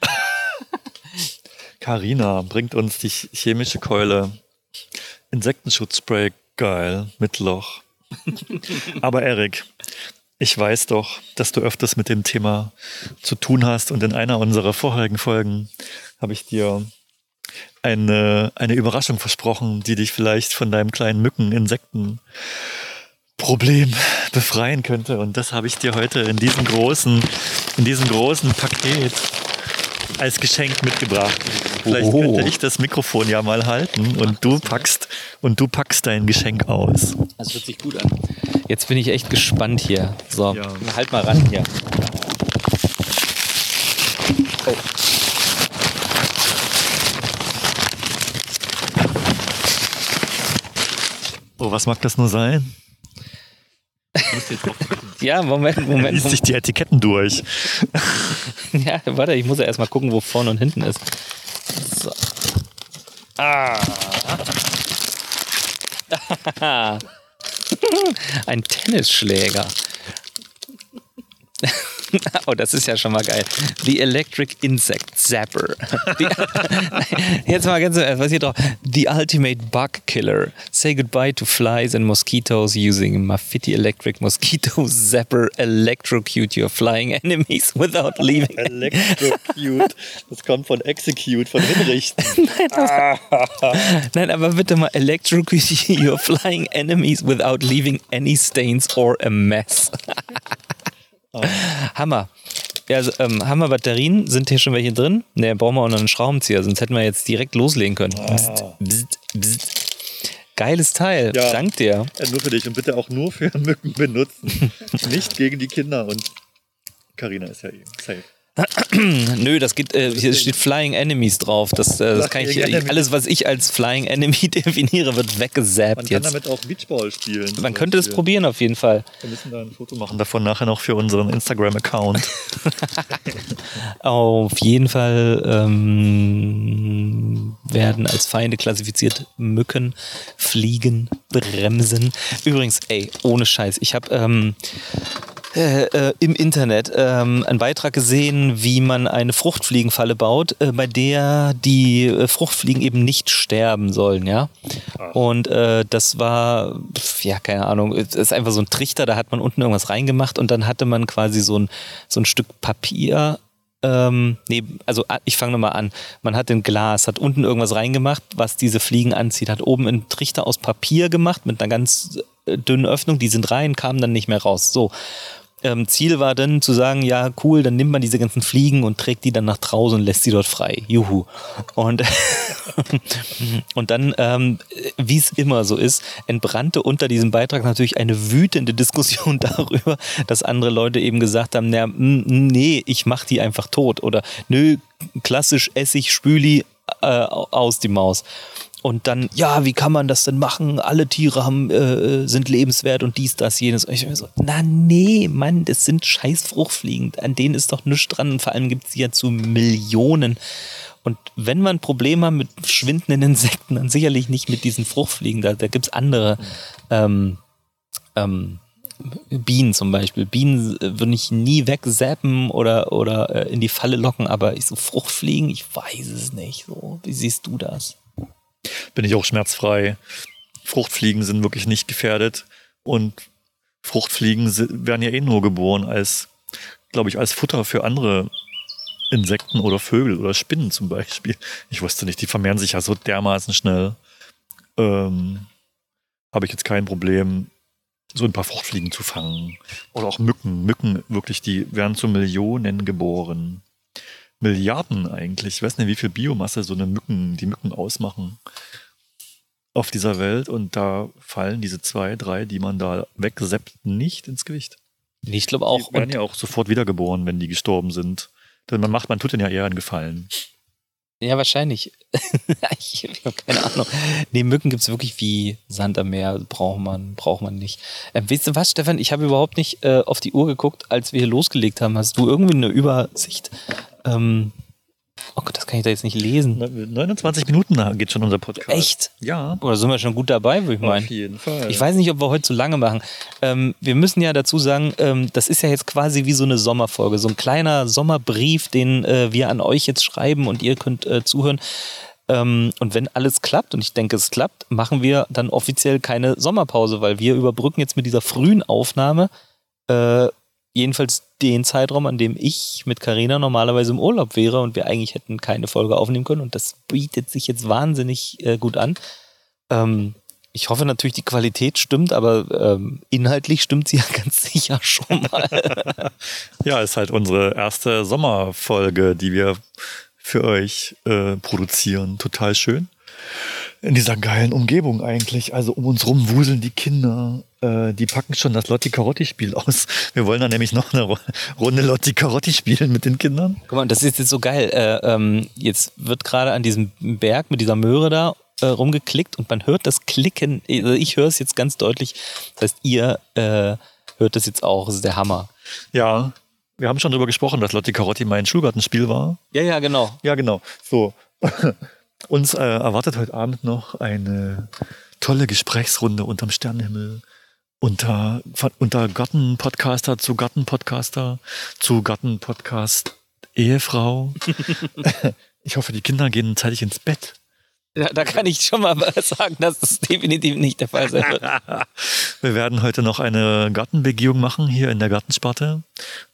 Carina bringt uns die chemische Keule. Insektenschutzspray, geil, mit Loch. Aber Erik, ich weiß doch, dass du öfters mit dem Thema zu tun hast und in einer unserer vorherigen Folgen habe ich dir eine, eine Überraschung versprochen, die dich vielleicht von deinem kleinen Mücken-Insekten-Problem befreien könnte. Und das habe ich dir heute in diesem großen, in diesem großen Paket als Geschenk mitgebracht. Vielleicht Oh. könnte ich das Mikrofon ja mal halten und du packst und du packst dein Geschenk aus. Das hört sich gut an. Jetzt bin ich echt gespannt hier. So, Ja. halt mal ran hier. Oh, was mag das nur sein? Ja, Moment, Moment. Liest sich die Etiketten durch. Ja, warte, ich muss ja erstmal gucken, wo vorne und hinten ist. So. Ah. Ein Tennisschläger. Oh, das ist ja schon mal geil. The Electric Insect Zapper. Jetzt mal ganz, was hier drauf? The Ultimate Bug Killer. Say goodbye to flies and mosquitoes using Mafiti Electric Mosquito Zapper. Electrocute your flying enemies without leaving. Electrocute. Das kommt von Execute, von Hinrichten. Nein, aber bitte mal electrocute your flying enemies without leaving any stains or a mess. Hammer. Ja, also, ähm, haben wir Batterien? Sind hier schon welche drin? Ne, brauchen wir auch noch einen Schraubenzieher, sonst hätten wir jetzt direkt loslegen können. Bzzt, bzzt, bzzt. Geiles Teil. Ja. Dank dir. Ja, nur für dich und bitte auch nur für Mücken benutzen. Nicht gegen die Kinder und Karina ist ja eh safe. Nö, das geht, äh, hier steht Flying Enemies drauf. Das, äh, das kann ich, alles, was ich als Flying Enemy definiere, wird Man weggesappt kann jetzt. damit auch Beachball spielen. Man könnte es probieren auf jeden Fall. Wir müssen da ein Foto machen davon nachher noch für unseren Instagram-Account. Auf jeden Fall ähm, werden als Feinde klassifiziert Mücken, Fliegen, Bremsen. Übrigens, ey, ohne Scheiß, ich habe ähm, äh, äh, im Internet ähm, einen Beitrag gesehen, wie man eine Fruchtfliegenfalle baut, äh, bei der die äh, Fruchtfliegen eben nicht sterben sollen, ja. Und äh, das war, ja, keine Ahnung, es ist einfach so ein Trichter, da hat man unten irgendwas reingemacht und dann hatte man quasi so ein, so ein Stück Papier. Ähm, nee, also ah, ich fange nochmal an. Man hat ein Glas, hat unten irgendwas reingemacht, was diese Fliegen anzieht, hat oben einen Trichter aus Papier gemacht mit einer ganz dünnen Öffnung, die sind rein, kamen dann nicht mehr raus. So. Ähm, Ziel war dann zu sagen, ja, cool, dann nimmt man diese ganzen Fliegen und trägt die dann nach draußen und lässt sie dort frei. Juhu. Und, und dann, ähm, wie es immer so ist, entbrannte unter diesem Beitrag natürlich eine wütende Diskussion darüber, dass andere Leute eben gesagt haben, na, mm, nee, ich mach die einfach tot. Oder nö, klassisch Essig, Spüli, äh, aus die Maus. Und dann, ja, wie kann man das denn machen? Alle Tiere haben, äh, sind lebenswert und dies, das, jenes. Und ich mir so, na nee, Mann, das sind scheiß Fruchtfliegen. An denen ist doch nichts dran. Und vor allem gibt es die ja zu Millionen. Und wenn man Probleme hat mit schwindenden Insekten, dann sicherlich nicht mit diesen Fruchtfliegen. Da, da gibt es andere ähm, ähm, Bienen zum Beispiel. Bienen äh, würde ich nie wegzappen oder, oder äh, in die Falle locken, aber ich so Fruchtfliegen, ich weiß es nicht. So, wie siehst du das? Bin ich auch schmerzfrei. Fruchtfliegen sind wirklich nicht gefährdet und Fruchtfliegen werden ja eh nur geboren als, glaube ich, als Futter für andere Insekten oder Vögel oder Spinnen zum Beispiel. Ich wusste nicht, die vermehren sich ja so dermaßen schnell. Ähm, Habe ich jetzt kein Problem, so ein paar Fruchtfliegen zu fangen. Oder auch Mücken. Mücken, wirklich, die werden zu Millionen geboren. Milliarden eigentlich. Ich weiß nicht, wie viel Biomasse so eine Mücken, die Mücken ausmachen auf dieser Welt. Und da fallen diese zwei, drei, die man da wegseppt, nicht ins Gewicht. Ich glaube auch. Die werden ja auch sofort wiedergeboren, wenn die gestorben sind. Denn man macht, man tut denen ja eher einen Gefallen. ja, wahrscheinlich. ich habe keine Ahnung. Nee, Mücken gibt es wirklich wie Sand am Meer. Braucht man, braucht man nicht. Äh, weißt du was, Stefan? Ich habe überhaupt nicht äh, auf die Uhr geguckt, als wir hier losgelegt haben. Hast du irgendwie eine Übersicht, ähm, Oh Gott, das kann ich da jetzt nicht lesen. 29 Minuten geht schon unser Podcast. Echt? Ja. Oder sind wir schon gut dabei, würde ich meinen. Auf jeden Fall. Ich weiß nicht, ob wir heute zu lange machen. Ähm, wir müssen ja dazu sagen, ähm, das ist ja jetzt quasi wie so eine Sommerfolge, so ein kleiner Sommerbrief, den äh, wir an euch jetzt schreiben und ihr könnt äh, zuhören. Ähm, und wenn alles klappt, und ich denke, es klappt, machen wir dann offiziell keine Sommerpause, weil wir überbrücken jetzt mit dieser frühen Aufnahme äh, jedenfalls den Zeitraum, an dem ich mit Carina normalerweise im Urlaub wäre und wir eigentlich hätten keine Folge aufnehmen können. Und das bietet sich jetzt wahnsinnig äh, gut an. Ähm, ich hoffe natürlich, die Qualität stimmt, aber ähm, inhaltlich stimmt sie ja ganz sicher schon mal. ja, ist halt unsere erste Sommerfolge, die wir für euch äh, produzieren. Total schön. In dieser geilen Umgebung eigentlich. Also um uns rum wuseln die Kinder. Äh, die packen schon das Lotti Carotti Spiel aus. Wir wollen dann nämlich noch eine Runde Lotti Carotti spielen mit den Kindern. Guck mal, das ist jetzt so geil. Äh, ähm, jetzt wird gerade an diesem Berg mit dieser Möhre da äh, rumgeklickt und man hört das Klicken. Also ich höre es jetzt ganz deutlich. Das heißt, ihr äh, hört das jetzt auch. Das ist der Hammer. Ja, wir haben schon darüber gesprochen, dass Lotti Carotti mein Schulgartenspiel war. Ja, ja, genau. Ja, genau. So. Uns äh, erwartet heute Abend noch eine tolle Gesprächsrunde unterm Sternenhimmel. Unter, unter Gartenpodcaster zu Gartenpodcaster zu Gartenpodcast Ehefrau. ich hoffe, die Kinder gehen zeitig ins Bett. Ja, da kann ich schon mal sagen, dass das definitiv nicht der Fall sein wird. Wir werden heute noch eine Gartenbegehung machen hier in der Gartensparte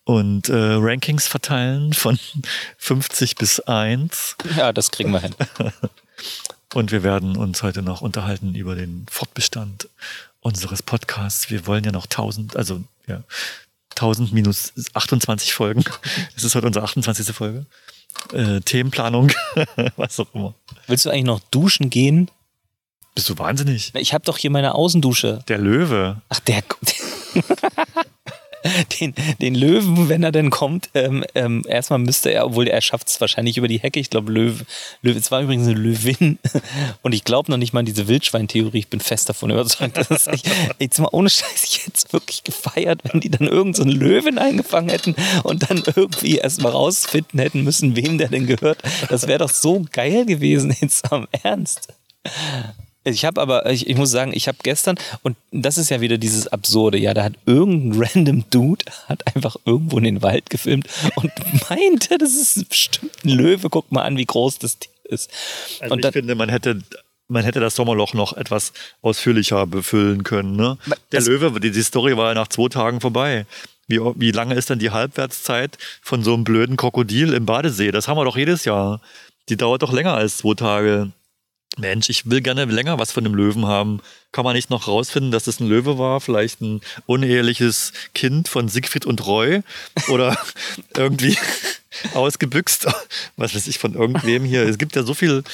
und äh, Rankings verteilen von 50 bis 1. Ja, das kriegen wir hin. Und wir werden uns heute noch unterhalten über den Fortbestand unseres Podcasts. Wir wollen ja noch 1000, also ja, 1000 minus 28 Folgen. Es ist heute unsere 28. Folge äh, Themenplanung, was auch immer. Willst du eigentlich noch duschen gehen? Bist du wahnsinnig? Ich habe doch hier meine Außendusche. Der Löwe. Ach, der. den, den Löwen, wenn er denn kommt, ähm, ähm, erstmal müsste er, obwohl er schafft es wahrscheinlich über die Hecke. Ich glaube, Löwe, Löwe, es war übrigens eine Löwin. Und ich glaube noch nicht mal an diese Wildschweintheorie. Ich bin fest davon überzeugt. dass es nicht, jetzt mal ohne Scheiß, ich hätte es wirklich gefeiert, wenn die dann irgendeinen so Löwen eingefangen hätten und dann irgendwie erstmal rausfinden hätten müssen, wem der denn gehört. Das wäre doch so geil gewesen, jetzt am Ernst. Ich habe aber, ich, ich, muss sagen, ich habe gestern, und das ist ja wieder dieses Absurde, ja, da hat irgendein random Dude, hat einfach irgendwo in den Wald gefilmt und meinte, das ist bestimmt ein Löwe, guck mal an, wie groß das Tier ist. Also und ich finde, man hätte, man hätte das Sommerloch noch etwas ausführlicher befüllen können. Ne? Der Löwe, die, die Story war ja nach zwei Tagen vorbei. Wie, wie lange ist denn die Halbwertszeit von so einem blöden Krokodil im Badesee? Das haben wir doch jedes Jahr. Die dauert doch länger als zwei Tage. Mensch, ich will gerne länger was von dem Löwen haben. Kann man nicht noch rausfinden, dass es ein Löwe war? Vielleicht ein uneheliches Kind von Siegfried und Roy? Oder irgendwie ausgebüxt? Was weiß ich von irgendwem hier? Es gibt ja so viel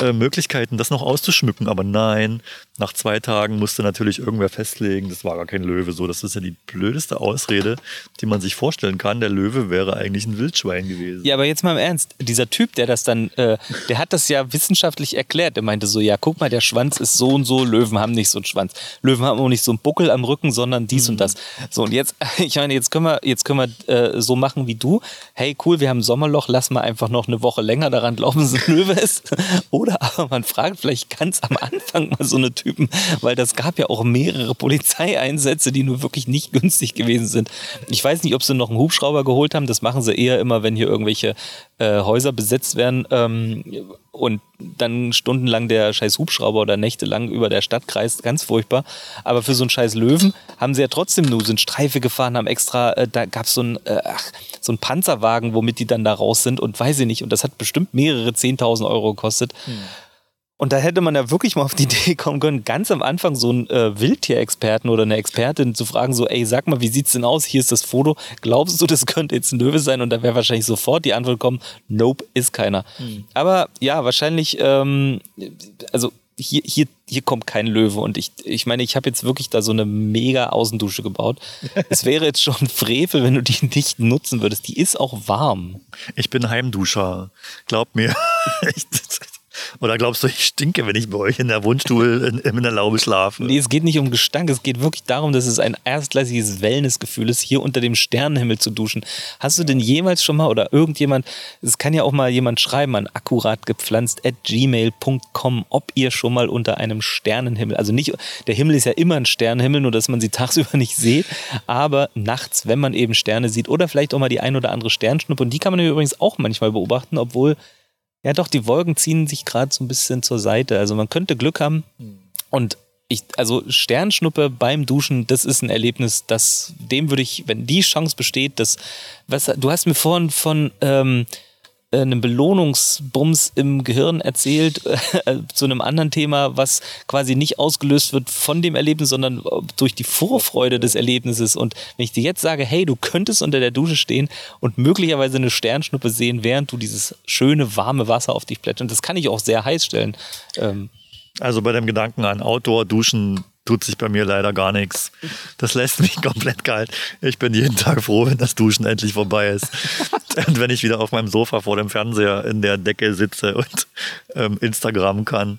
äh, Möglichkeiten, das noch auszuschmücken. Aber nein, nach zwei Tagen musste natürlich irgendwer festlegen, das war gar kein Löwe. So, das ist ja die blödeste Ausrede, die man sich vorstellen kann. Der Löwe wäre eigentlich ein Wildschwein gewesen. Ja, aber jetzt mal im Ernst. Dieser Typ, der das dann, äh, der hat das ja wissenschaftlich erklärt. Er meinte so, ja, guck mal, der Schwanz ist so und so. Löwen haben nicht so einen Schwanz. Löwen haben auch nicht so einen Buckel am Rücken, sondern dies mhm. und das. So, und jetzt, ich meine, jetzt können wir, jetzt können wir äh, so machen wie du. Hey, cool, wir haben ein Sommerloch, lass mal einfach noch eine Woche länger daran glauben, dass es ein Löwe ist. Oder aber man fragt vielleicht ganz am Anfang mal so eine Typen, weil das gab ja auch mehrere Polizeieinsätze, die nur wirklich nicht günstig gewesen sind. Ich weiß nicht, ob sie noch einen Hubschrauber geholt haben. Das machen sie eher immer, wenn hier irgendwelche äh, Häuser besetzt werden ähm, und dann stundenlang der scheiß Hubschrauber oder nächtelang über der Stadt kreist. Ganz furchtbar. Aber für so einen scheiß Löwen haben sie ja trotzdem nur, sind Streife gefahren, haben extra, äh, da gab es so ein, äh, so ein Panzerwagen, womit die dann da raus sind und weiß ich nicht. Und das hat bestimmt mehrere 10.000 Euro gekostet. Hm. Und da hätte man ja wirklich mal auf die Idee kommen können, ganz am Anfang so einen äh, Wildtierexperten oder eine Expertin zu fragen, so, ey, sag mal, wie sieht's denn aus? Hier ist das Foto. Glaubst du, das könnte jetzt ein Löwe sein? Und da wäre wahrscheinlich sofort die Antwort kommen, nope, ist keiner. Hm. Aber ja, wahrscheinlich, ähm, also hier, hier, hier kommt kein Löwe. Und ich, ich meine, ich habe jetzt wirklich da so eine mega Außendusche gebaut. es wäre jetzt schon Frevel, wenn du die nicht nutzen würdest. Die ist auch warm. Ich bin Heimduscher. Glaub mir. Oder glaubst du, ich stinke, wenn ich bei euch in der Wohnstuhl in, in der Laube schlafe? Nee, es geht nicht um Gestank, es geht wirklich darum, dass es ein erstklassiges Wellnessgefühl ist, hier unter dem Sternenhimmel zu duschen. Hast du denn jemals schon mal oder irgendjemand, es kann ja auch mal jemand schreiben an akkuratgepflanzt at gmail.com, ob ihr schon mal unter einem Sternenhimmel, also nicht, der Himmel ist ja immer ein Sternenhimmel, nur dass man sie tagsüber nicht sieht, aber nachts, wenn man eben Sterne sieht oder vielleicht auch mal die ein oder andere Sternschnuppe und die kann man übrigens auch manchmal beobachten, obwohl ja, doch, die Wolken ziehen sich gerade so ein bisschen zur Seite. Also man könnte Glück haben. Und ich, also Sternschnuppe beim Duschen, das ist ein Erlebnis, das, dem würde ich, wenn die Chance besteht, dass, was, du hast mir vorhin von ähm, äh, einem Belohnungsbums im Gehirn erzählt, äh, zu einem anderen Thema, was quasi nicht ausgelöst wird von dem Erlebnis, sondern äh, durch die Vorfreude des Erlebnisses. Und wenn ich dir jetzt sage, hey, du könntest unter der Dusche stehen und möglicherweise eine Sternschnuppe sehen, während du dieses schöne, warme Wasser auf dich plätschert, und das kann ich auch sehr heiß stellen. Ähm, also bei dem Gedanken an Outdoor-Duschen tut sich bei mir leider gar nichts. Das lässt mich komplett kalt. Ich bin jeden Tag froh, wenn das Duschen endlich vorbei ist. und wenn ich wieder auf meinem Sofa vor dem Fernseher in der Decke sitze und ähm, Instagram kann.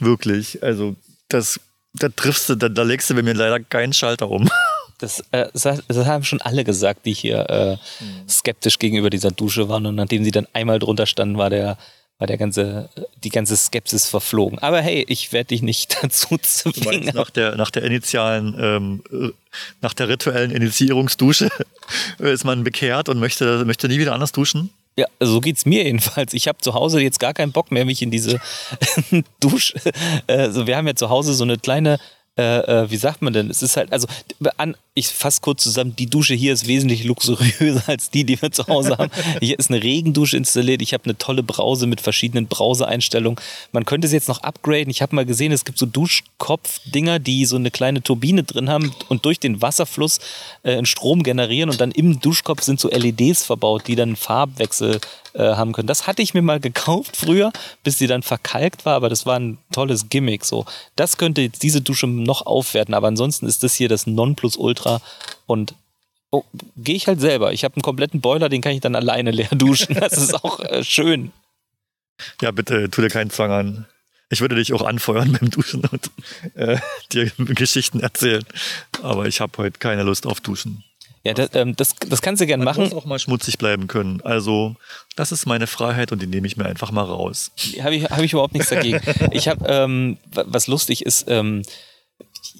Wirklich. Also, das, da triffst du, da, da legst du bei mir leider keinen Schalter um. Das, äh, das, haben schon alle gesagt, die hier äh, skeptisch gegenüber dieser Dusche waren. Und nachdem sie dann einmal drunter standen, war der war der ganze, die ganze Skepsis verflogen. Aber hey, ich werde dich nicht dazu zwingen. Nach der, nach der initialen, ähm, nach der rituellen Initiierungsdusche ist man bekehrt und möchte, möchte nie wieder anders duschen. Ja, so geht's mir jedenfalls. Ich habe zu Hause jetzt gar keinen Bock mehr, mich in diese Dusche. Also wir haben ja zu Hause so eine kleine äh, äh, wie sagt man denn? Es ist halt, also an, ich fasse kurz zusammen, die Dusche hier ist wesentlich luxuriöser als die, die wir zu Hause haben. Hier ist eine Regendusche installiert. Ich habe eine tolle Brause mit verschiedenen Brauseeinstellungen. Man könnte es jetzt noch upgraden. Ich habe mal gesehen, es gibt so Duschkopfdinger, die so eine kleine Turbine drin haben und durch den Wasserfluss äh, einen Strom generieren und dann im Duschkopf sind so LEDs verbaut, die dann Farbwechsel äh, haben können. Das hatte ich mir mal gekauft früher, bis sie dann verkalkt war, aber das war ein tolles Gimmick. So, das könnte jetzt diese Dusche noch aufwerten, aber ansonsten ist das hier das Nonplusultra und oh, gehe ich halt selber. Ich habe einen kompletten Boiler, den kann ich dann alleine leer duschen. Das ist auch äh, schön. Ja, bitte, tu dir keinen Zwang an. Ich würde dich auch anfeuern beim Duschen und äh, dir Geschichten erzählen. Aber ich habe heute keine Lust auf Duschen. Ja, das, ähm, das, das kannst du gerne machen. muss auch mal schmutzig bleiben können. Also, das ist meine Freiheit und die nehme ich mir einfach mal raus. Habe ich, hab ich überhaupt nichts dagegen. ich habe, ähm, was lustig ist, ähm,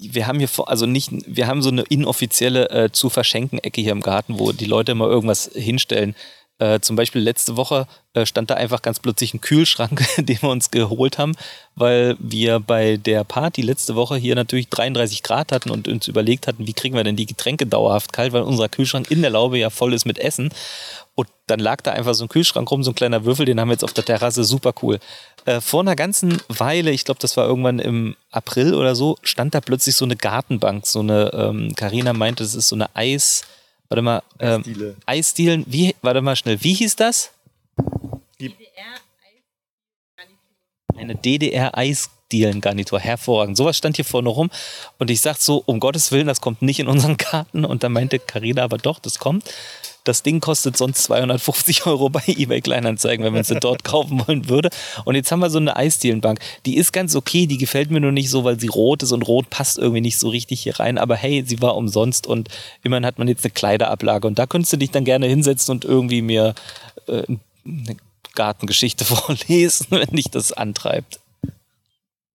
wir haben hier, also nicht, wir haben so eine inoffizielle äh, zu verschenken Ecke hier im Garten, wo die Leute immer irgendwas hinstellen. Äh, zum Beispiel letzte Woche äh, stand da einfach ganz plötzlich ein Kühlschrank, den wir uns geholt haben, weil wir bei der Party letzte Woche hier natürlich 33 Grad hatten und uns überlegt hatten, wie kriegen wir denn die Getränke dauerhaft kalt, weil unser Kühlschrank in der Laube ja voll ist mit Essen. Und dann lag da einfach so ein Kühlschrank rum, so ein kleiner Würfel, den haben wir jetzt auf der Terrasse, super cool. Äh, vor einer ganzen Weile, ich glaube, das war irgendwann im April oder so, stand da plötzlich so eine Gartenbank, so eine, Karina ähm, meinte, das ist so eine Eis, Warte mal. Ähm, Eisdiele. Eisdielen. Wie, warte mal schnell. Wie hieß das? Eine DDR-Eisdielengarnitur. Hervorragend. Sowas stand hier vorne rum. Und ich sagte so, um Gottes Willen, das kommt nicht in unseren Karten. Und dann meinte Carina aber doch, das kommt. Das Ding kostet sonst 250 Euro bei eBay Kleinanzeigen, wenn man es dort kaufen wollen würde. Und jetzt haben wir so eine Eisdielenbank. Die ist ganz okay, die gefällt mir nur nicht so, weil sie rot ist und rot passt irgendwie nicht so richtig hier rein. Aber hey, sie war umsonst und immerhin hat man jetzt eine Kleiderablage. Und da könntest du dich dann gerne hinsetzen und irgendwie mir äh, eine Gartengeschichte vorlesen, wenn dich das antreibt.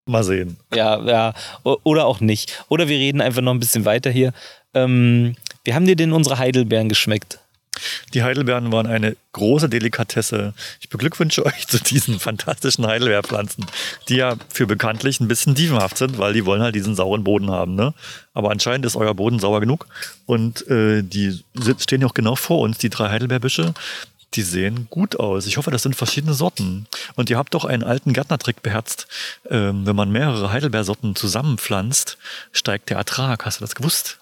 Mal sehen. Ja, ja. Oder auch nicht. Oder wir reden einfach noch ein bisschen weiter hier. Ähm, wie haben dir denn unsere Heidelbeeren geschmeckt? Die Heidelbeeren waren eine große Delikatesse. Ich beglückwünsche euch zu diesen fantastischen Heidelbeerpflanzen, die ja für bekanntlich ein bisschen tiefenhaft sind, weil die wollen halt diesen sauren Boden haben. Ne? Aber anscheinend ist euer Boden sauer genug. Und äh, die stehen ja auch genau vor uns, die drei Heidelbeerbüsche. Die sehen gut aus. Ich hoffe, das sind verschiedene Sorten. Und ihr habt doch einen alten Gärtnertrick beherzt. Ähm, wenn man mehrere Heidelbeersorten zusammenpflanzt, steigt der Ertrag. Hast du das gewusst?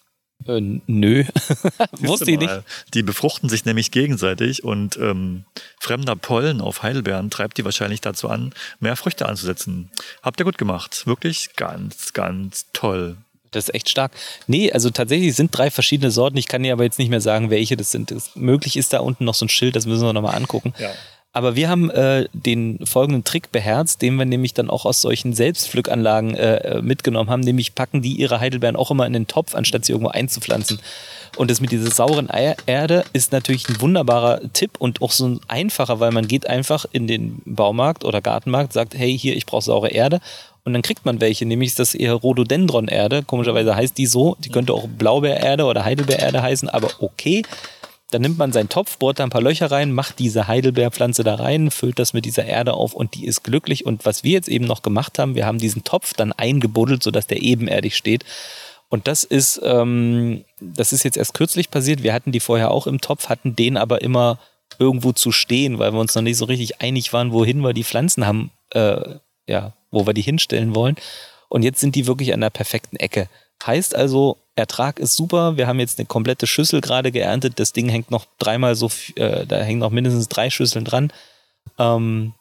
Äh, nö, wusste ich nicht. Die befruchten sich nämlich gegenseitig und ähm, fremder Pollen auf Heidelbeeren treibt die wahrscheinlich dazu an, mehr Früchte anzusetzen. Habt ihr gut gemacht. Wirklich ganz, ganz toll. Das ist echt stark. Nee, also tatsächlich sind drei verschiedene Sorten. Ich kann dir aber jetzt nicht mehr sagen, welche das sind. Das, möglich ist da unten noch so ein Schild, das müssen wir nochmal angucken. Ja. Aber wir haben äh, den folgenden Trick beherzt, den wir nämlich dann auch aus solchen Selbstpflückanlagen äh, mitgenommen haben, nämlich packen die ihre Heidelbeeren auch immer in den Topf, anstatt sie irgendwo einzupflanzen. Und das mit dieser sauren Eier Erde ist natürlich ein wunderbarer Tipp und auch so ein einfacher, weil man geht einfach in den Baumarkt oder Gartenmarkt, sagt, hey, hier, ich brauche saure Erde. Und dann kriegt man welche, nämlich ist das eher Rhododendron-Erde. Komischerweise heißt die so. Die könnte auch Blaubeererde oder Heidelbeererde heißen, aber okay. Dann nimmt man seinen Topf, bohrt da ein paar Löcher rein, macht diese Heidelbeerpflanze da rein, füllt das mit dieser Erde auf und die ist glücklich. Und was wir jetzt eben noch gemacht haben, wir haben diesen Topf dann eingebuddelt, sodass der ebenerdig steht. Und das ist, ähm, das ist jetzt erst kürzlich passiert. Wir hatten die vorher auch im Topf, hatten den aber immer irgendwo zu stehen, weil wir uns noch nicht so richtig einig waren, wohin wir die Pflanzen haben, äh, ja, wo wir die hinstellen wollen. Und jetzt sind die wirklich an der perfekten Ecke. Heißt also, Ertrag ist super. Wir haben jetzt eine komplette Schüssel gerade geerntet. Das Ding hängt noch dreimal so, äh, da hängen noch mindestens drei Schüsseln dran. Ähm,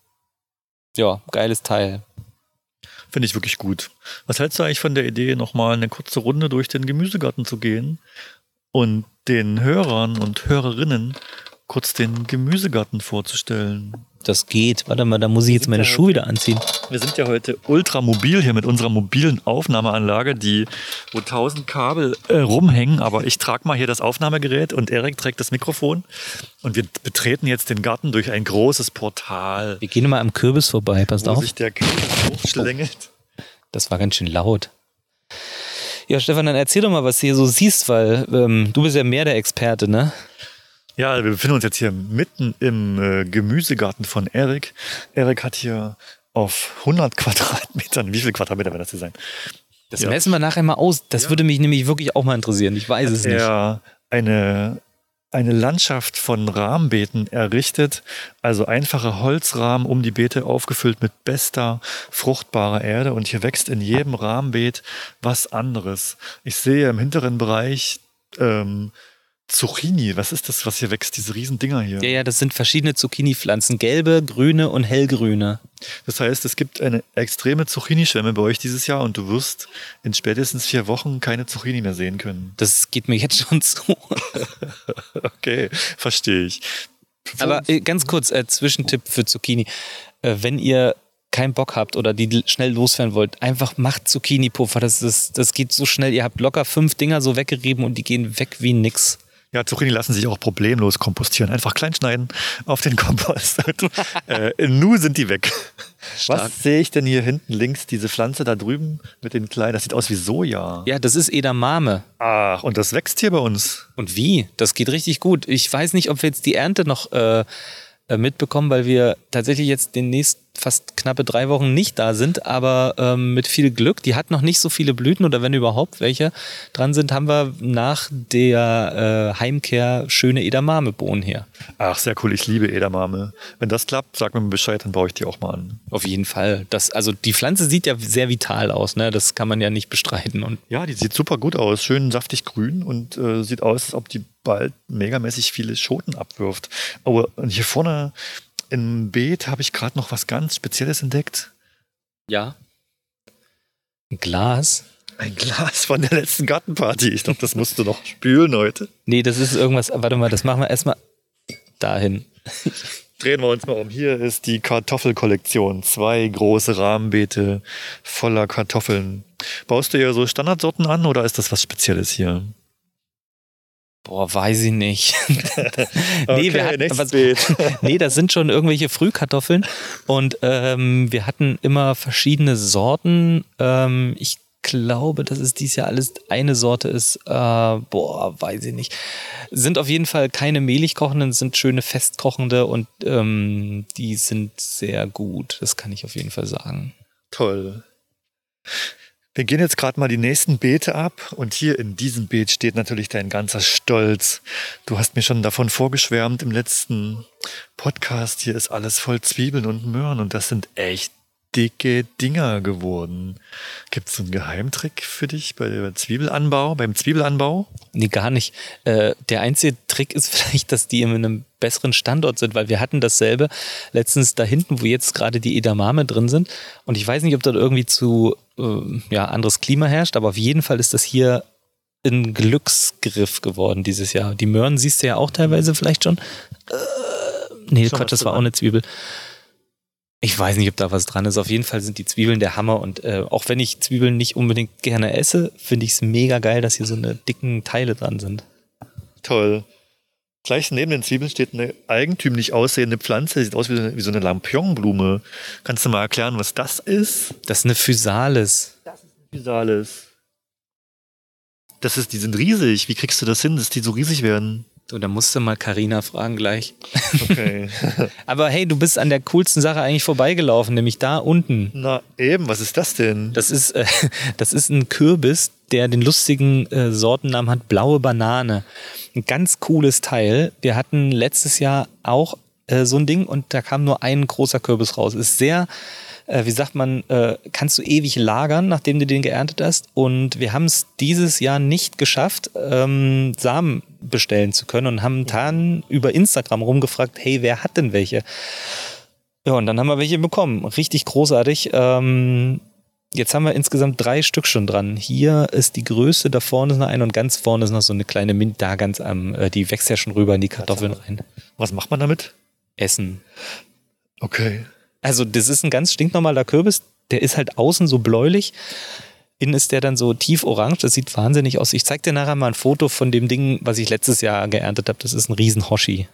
ja, geiles Teil. Finde ich wirklich gut. Was hältst du eigentlich von der Idee, nochmal eine kurze Runde durch den Gemüsegarten zu gehen und den Hörern und Hörerinnen kurz den Gemüsegarten vorzustellen? Das geht. Warte mal, da muss ich jetzt meine Schuhe wieder anziehen. Wir sind ja heute ultramobil hier mit unserer mobilen Aufnahmeanlage, die wo tausend Kabel äh, rumhängen. Aber ich trage mal hier das Aufnahmegerät und Erik trägt das Mikrofon. Und wir betreten jetzt den Garten durch ein großes Portal, Wir gehen mal am Kürbis vorbei, passt wo auf. sich der Kürbis hochschlängelt. Das war ganz schön laut. Ja, Stefan, dann erzähl doch mal, was du hier so siehst, weil ähm, du bist ja mehr der Experte, ne? Ja, wir befinden uns jetzt hier mitten im äh, Gemüsegarten von Erik. Erik hat hier auf 100 Quadratmetern, wie viel Quadratmeter werden das hier sein? Das Ja. messen wir nachher mal aus. Das würde mich nämlich wirklich auch mal interessieren. Ich weiß es nicht. er eine, eine Landschaft von Rahmenbeeten errichtet, also einfache Holzrahmen um die Beete aufgefüllt mit bester, fruchtbarer Erde und hier wächst in jedem Rahmenbeet was anderes. Ich sehe im hinteren Bereich ähm, Zucchini. Was ist das, was hier wächst? Diese riesen Dinger hier. Ja, ja, das sind verschiedene Zucchini-Pflanzen. Gelbe, grüne und hellgrüne. Das heißt, es gibt eine extreme Zucchini-Schwemme bei euch dieses Jahr und du wirst in spätestens vier Wochen keine Zucchini mehr sehen können. Das geht mir jetzt schon zu. Okay, verstehe ich. Aber äh, ganz kurz, äh, Zwischentipp für Zucchini. Äh, wenn ihr keinen Bock habt oder die schnell loswerden wollt, einfach macht Zucchini-Puffer. Das, das, das geht so schnell. Ihr habt locker fünf Dinger so weggerieben und die gehen weg wie nix. Ja, Zucchini lassen sich auch problemlos kompostieren. Einfach klein schneiden auf den Kompost. äh, nu sind die weg. Stark. Was sehe ich denn hier hinten links? Diese Pflanze da drüben mit den kleinen, das sieht aus wie Soja. Ja, das ist Edamame. Ach, und das wächst hier bei uns. Und wie? Das geht richtig gut. Ich weiß nicht, ob wir jetzt die Ernte noch äh, äh, mitbekommen, weil wir tatsächlich jetzt demnächst fast knappe drei Wochen nicht da sind, aber ähm, mit viel Glück, die hat noch nicht so viele Blüten oder wenn überhaupt welche dran sind, haben wir nach der äh, Heimkehr schöne Edamame-Bohnen hier. Ach, sehr cool. Ich liebe Edamame. Wenn das klappt, sag mir Bescheid, dann baue ich die auch mal an. Auf jeden Fall. Das, also die Pflanze sieht ja sehr vital aus, ne? Das kann man ja nicht bestreiten. Und Ja, die sieht super gut aus. Schön saftig grün und äh, sieht aus, als ob die bald megamäßig viele Schoten abwirft. Aber hier vorne im Beet habe ich gerade noch was ganz Spezielles entdeckt. ja. Ein Glas. Ein Glas von der letzten Gartenparty. Ich glaube, das musst du noch spülen heute. Nee, das ist irgendwas. Warte mal, das machen wir erstmal dahin. Drehen wir uns mal um. Hier ist die Kartoffelkollektion. Zwei große Rahmenbeete voller Kartoffeln. Baust du hier so Standardsorten an oder ist das was Spezielles hier? Boah, weiß ich nicht. nee, Okay, wir hatten, was, nee, das sind schon irgendwelche Frühkartoffeln und ähm, wir hatten immer verschiedene Sorten. Ähm, ich glaube, dass es dieses Jahr alles eine Sorte ist. Äh, boah, weiß ich nicht. Sind auf jeden Fall keine mehlig kochenden, sind schöne festkochende und ähm, die sind sehr gut. Das kann ich auf jeden Fall sagen. Toll. Wir gehen jetzt gerade mal die nächsten Beete ab und hier in diesem Beet steht natürlich dein ganzer Stolz. Du hast mir schon davon vorgeschwärmt im letzten Podcast. Hier ist alles voll Zwiebeln und Möhren und das sind echt dicke Dinger geworden. Gibt es einen Geheimtrick für dich bei Zwiebelanbau, beim Zwiebelanbau? Nee, gar nicht. Äh, der einzige Trick ist vielleicht, dass die in einem besseren Standort sind, weil wir hatten dasselbe letztens da hinten, wo jetzt gerade die Edamame drin sind. Und ich weiß nicht, ob dort irgendwie zu äh, ja, anderes Klima herrscht, aber auf jeden Fall ist das hier ein Glücksgriff geworden dieses Jahr. Die Möhren siehst du ja auch teilweise vielleicht schon. Äh, Nee, Schon Quatsch, das war auch eine Zwiebel. Ich weiß nicht, ob da was dran ist. Auf jeden Fall sind die Zwiebeln der Hammer. Und äh, auch wenn ich Zwiebeln nicht unbedingt gerne esse, finde ich es mega geil, dass hier so eine dicken Teile dran sind. Toll. Gleich neben den Zwiebeln steht eine eigentümlich aussehende Pflanze, sieht aus wie so eine, wie so eine Lampionnenblume. Kannst du mal erklären, was das ist? Das ist eine Physalis. Physalis. Das ist, die sind riesig. Wie kriegst du das hin, dass die so riesig werden? So, da musst du mal Karina fragen gleich. Okay. Aber hey, du bist an der coolsten Sache eigentlich vorbeigelaufen, nämlich da unten. Na eben, was ist das denn? Das ist, äh, das ist ein Kürbis, der den lustigen äh, Sortennamen hat, blaue Banane. Ein ganz cooles Teil. Wir hatten letztes Jahr auch äh, so ein Ding und da kam nur ein großer Kürbis raus. Ist sehr, äh, wie sagt man, äh, kannst du ewig lagern, nachdem du den geerntet hast. Und wir haben es dieses Jahr nicht geschafft, ähm, Samen bestellen zu können und haben dann über Instagram rumgefragt, hey, wer hat denn welche? Ja, und dann haben wir welche bekommen. Richtig großartig. Ähm, jetzt haben wir insgesamt drei Stück schon dran. Hier ist die größte, da vorne ist noch eine und ganz vorne ist noch so eine kleine Mint, da ganz am, äh, die wächst ja schon rüber in die Kartoffeln rein. Was macht man damit? Essen. Okay. Also, das ist ein ganz stinknormaler Kürbis, der ist halt außen so bläulich. Innen ist der dann so tief orange, das sieht wahnsinnig aus. Ich zeig dir nachher mal ein Foto von dem Ding, was ich letztes Jahr geerntet habe. Das ist ein riesen Hoshi.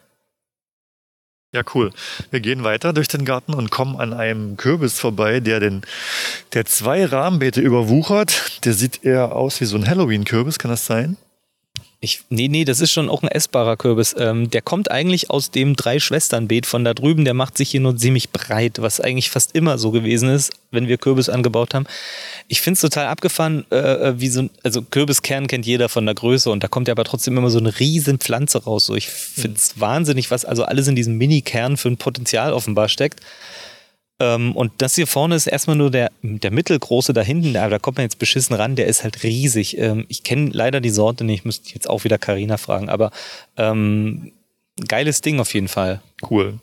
Ja, cool. Wir gehen weiter durch den Garten und kommen an einem Kürbis vorbei, der den, der zwei Rahmenbeete überwuchert. Der sieht eher aus wie so ein Halloween-Kürbis, kann das sein? Ich, nee, nee, das ist schon auch ein essbarer Kürbis. Ähm, der kommt eigentlich aus dem Drei-Schwestern-Beet von da drüben. Der macht sich hier nur ziemlich breit, was eigentlich fast immer so gewesen ist, wenn wir Kürbis angebaut haben. Ich finde es total abgefahren, äh, wie so ein, also Kürbiskern kennt jeder von der Größe und da kommt ja aber trotzdem immer so eine riesen Pflanze raus. So, ich finde es wahnsinnig, was also alles in diesem Mini-Kern für ein Potenzial offenbar steckt. Ähm, und das hier vorne ist erstmal nur der, der mittelgroße da hinten, da, da kommt man jetzt beschissen ran, der ist halt riesig. Ähm, ich kenne leider die Sorte nicht, müsste ich jetzt auch wieder Karina fragen, aber ähm, geiles Ding auf jeden Fall. Cool.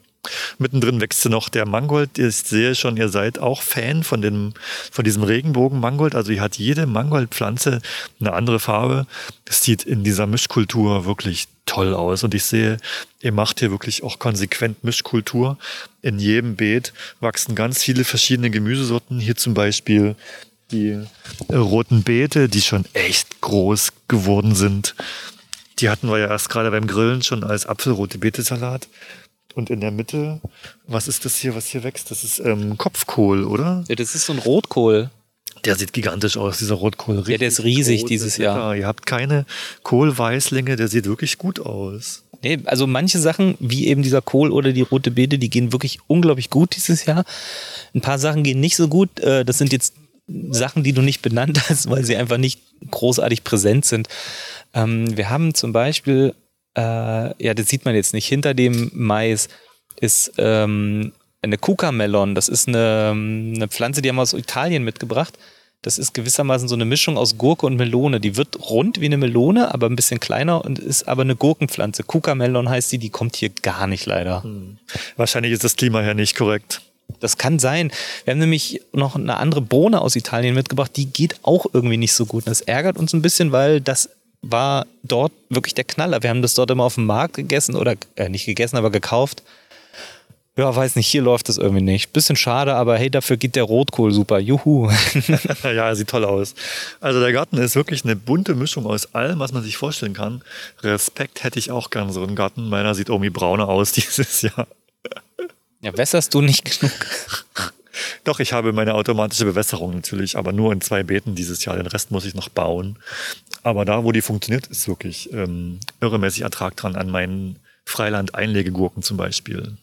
Mittendrin wächst noch der Mangold. Ich sehe schon, ihr seid auch Fan von, dem, von diesem Regenbogen-Mangold. Also, hier hat jede Mangoldpflanze eine andere Farbe. Das sieht in dieser Mischkultur wirklich toll aus. Und ich sehe, ihr macht hier wirklich auch konsequent Mischkultur. In jedem Beet wachsen ganz viele verschiedene Gemüsesorten. Hier zum Beispiel die äh, roten Beete, die schon echt groß geworden sind. Die hatten wir ja erst gerade beim Grillen schon als Apfelrote Beetesalat. Und in der Mitte, was ist das hier, was hier wächst? Das ist ähm, Kopfkohl, oder? Ja, das ist so ein Rotkohl. Der sieht gigantisch aus, dieser Rotkohl. Ja, der ist riesig große dieses Blätter. Jahr. Ihr habt keine Kohlweißlinge, der sieht wirklich gut aus. Nee, also manche Sachen, wie eben dieser Kohl oder die rote Beete, die gehen wirklich unglaublich gut dieses Jahr. Ein paar Sachen gehen nicht so gut. Äh, Das sind jetzt Sachen, die du nicht benannt hast, weil sie einfach nicht großartig präsent sind. Ähm, Wir haben zum Beispiel, äh, ja, das sieht man jetzt nicht, hinter dem Mais ist ähm, eine Kuka-Melon. Das ist eine, eine Pflanze, die haben wir aus Italien mitgebracht. Das ist gewissermaßen so eine Mischung aus Gurke und Melone. Die wird rund wie eine Melone, aber ein bisschen kleiner und ist aber eine Gurkenpflanze. Kuka-Melon heißt die, die kommt hier gar nicht leider. Wahrscheinlich ist das Klima hier nicht korrekt. Das kann sein. Wir haben nämlich noch eine andere Bohne aus Italien mitgebracht, die geht auch irgendwie nicht so gut. Und das ärgert uns ein bisschen, weil das war dort wirklich der Knaller. Wir haben das dort immer auf dem Markt gegessen oder äh, nicht gegessen, aber gekauft. Ja, weiß nicht, hier läuft das irgendwie nicht. Bisschen schade, aber hey, dafür geht der Rotkohl super. Juhu. ja, er sieht toll aus. Also der Garten ist wirklich eine bunte Mischung aus allem, was man sich vorstellen kann. Respekt hätte ich auch gern so einen Garten. Meiner sieht irgendwie brauner aus dieses Jahr. Ja, wässerst du nicht genug? Doch, ich habe meine automatische Bewässerung natürlich, aber nur in zwei Beeten dieses Jahr. Den Rest muss ich noch bauen. Aber da, wo die funktioniert, ist wirklich ähm, irremäßig Ertrag dran an meinen Freiland-Einlegegurken zum Beispiel.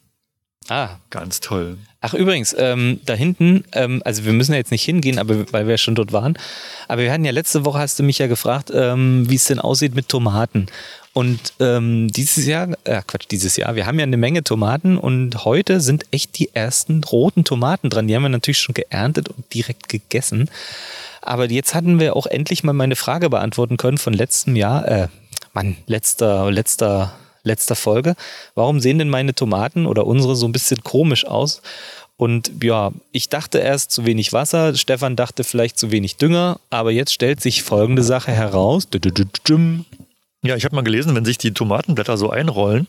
Ah, Ganz toll. Ach übrigens, ähm, da hinten, ähm, also wir müssen ja jetzt nicht hingehen, aber weil wir ja schon dort waren. Aber wir hatten ja letzte Woche, hast du mich ja gefragt, ähm, wie es denn aussieht mit Tomaten. Und ähm, dieses Jahr, äh, Quatsch, dieses Jahr, wir haben ja eine Menge Tomaten und heute sind echt die ersten roten Tomaten dran. Die haben wir natürlich schon geerntet und direkt gegessen. Aber jetzt hatten wir auch endlich mal meine Frage beantworten können von letztem Jahr, äh, Mann, letzter, letzter, letzter Folge. Warum sehen denn meine Tomaten oder unsere so ein bisschen komisch aus? Und ja, ich dachte erst zu wenig Wasser, Stefan dachte vielleicht zu wenig Dünger, aber jetzt stellt sich folgende Sache heraus. Ja, ich habe mal gelesen, wenn sich die Tomatenblätter so einrollen,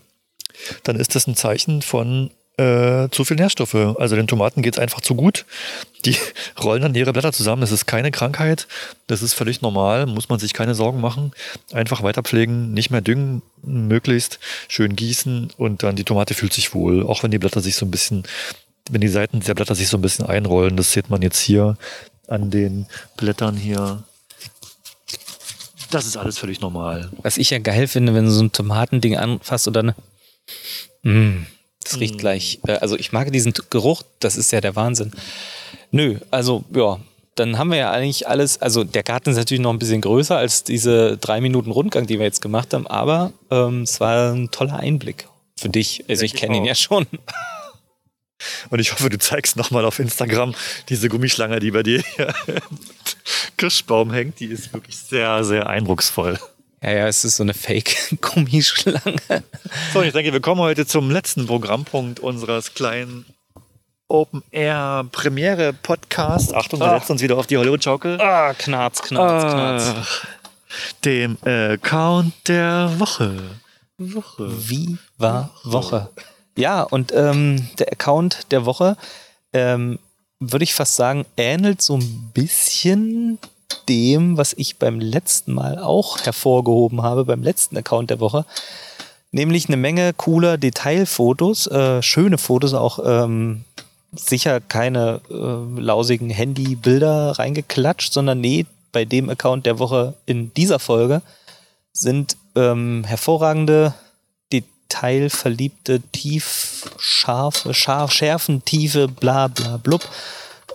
dann ist das ein Zeichen von äh, zu viel Nährstoffe. Also den Tomaten geht es einfach zu gut. Die rollen dann ihre Blätter zusammen. Das ist keine Krankheit. Das ist völlig normal. Muss man sich keine Sorgen machen. Einfach weiter pflegen, nicht mehr düngen, möglichst schön gießen und dann die Tomate fühlt sich wohl. Auch wenn die Blätter sich so ein bisschen, wenn die Seiten der Blätter sich so ein bisschen einrollen. Das sieht man jetzt hier an den Blättern hier. Das ist alles völlig normal. Was ich ja geil finde, wenn du so ein Tomatending anfasst und dann. Mm, das riecht gleich. Äh, also ich mag diesen Geruch, das ist ja der Wahnsinn. Nö, also ja, dann haben wir ja eigentlich alles. Also der Garten ist natürlich noch ein bisschen größer als diese drei Minuten Rundgang, die wir jetzt gemacht haben, aber ähm, es war ein toller Einblick für dich. Also ich kenne ihn ja schon. Und ich hoffe, du zeigst nochmal auf Instagram diese Gummischlange, die bei dir im Kirschbaum hängt. Die ist wirklich sehr, sehr eindrucksvoll. Ja, ja, es ist so eine Fake-Gummischlange. So, ich denke, wir kommen heute zum letzten Programmpunkt unseres kleinen Open Air Premiere Podcast. Achtung, wir Ah. setzen uns wieder auf die Hollywood-Schaukel. Ah, knarz, knarz, knarz. Ach, Dem Account der Woche. Woche. Wie war Woche? Ja, und ähm, der Account der Woche, ähm, würde ich fast sagen, ähnelt so ein bisschen dem, was ich beim letzten Mal auch hervorgehoben habe, beim letzten Account der Woche. Nämlich eine Menge cooler Detailfotos, äh, schöne Fotos, auch ähm, sicher keine äh, lausigen Handybilder reingeklatscht, sondern nee, bei dem Account der Woche in dieser Folge sind ähm, hervorragende, detailverliebte, tief, scharfe, scharf, schärfen, tiefe, bla bla blub.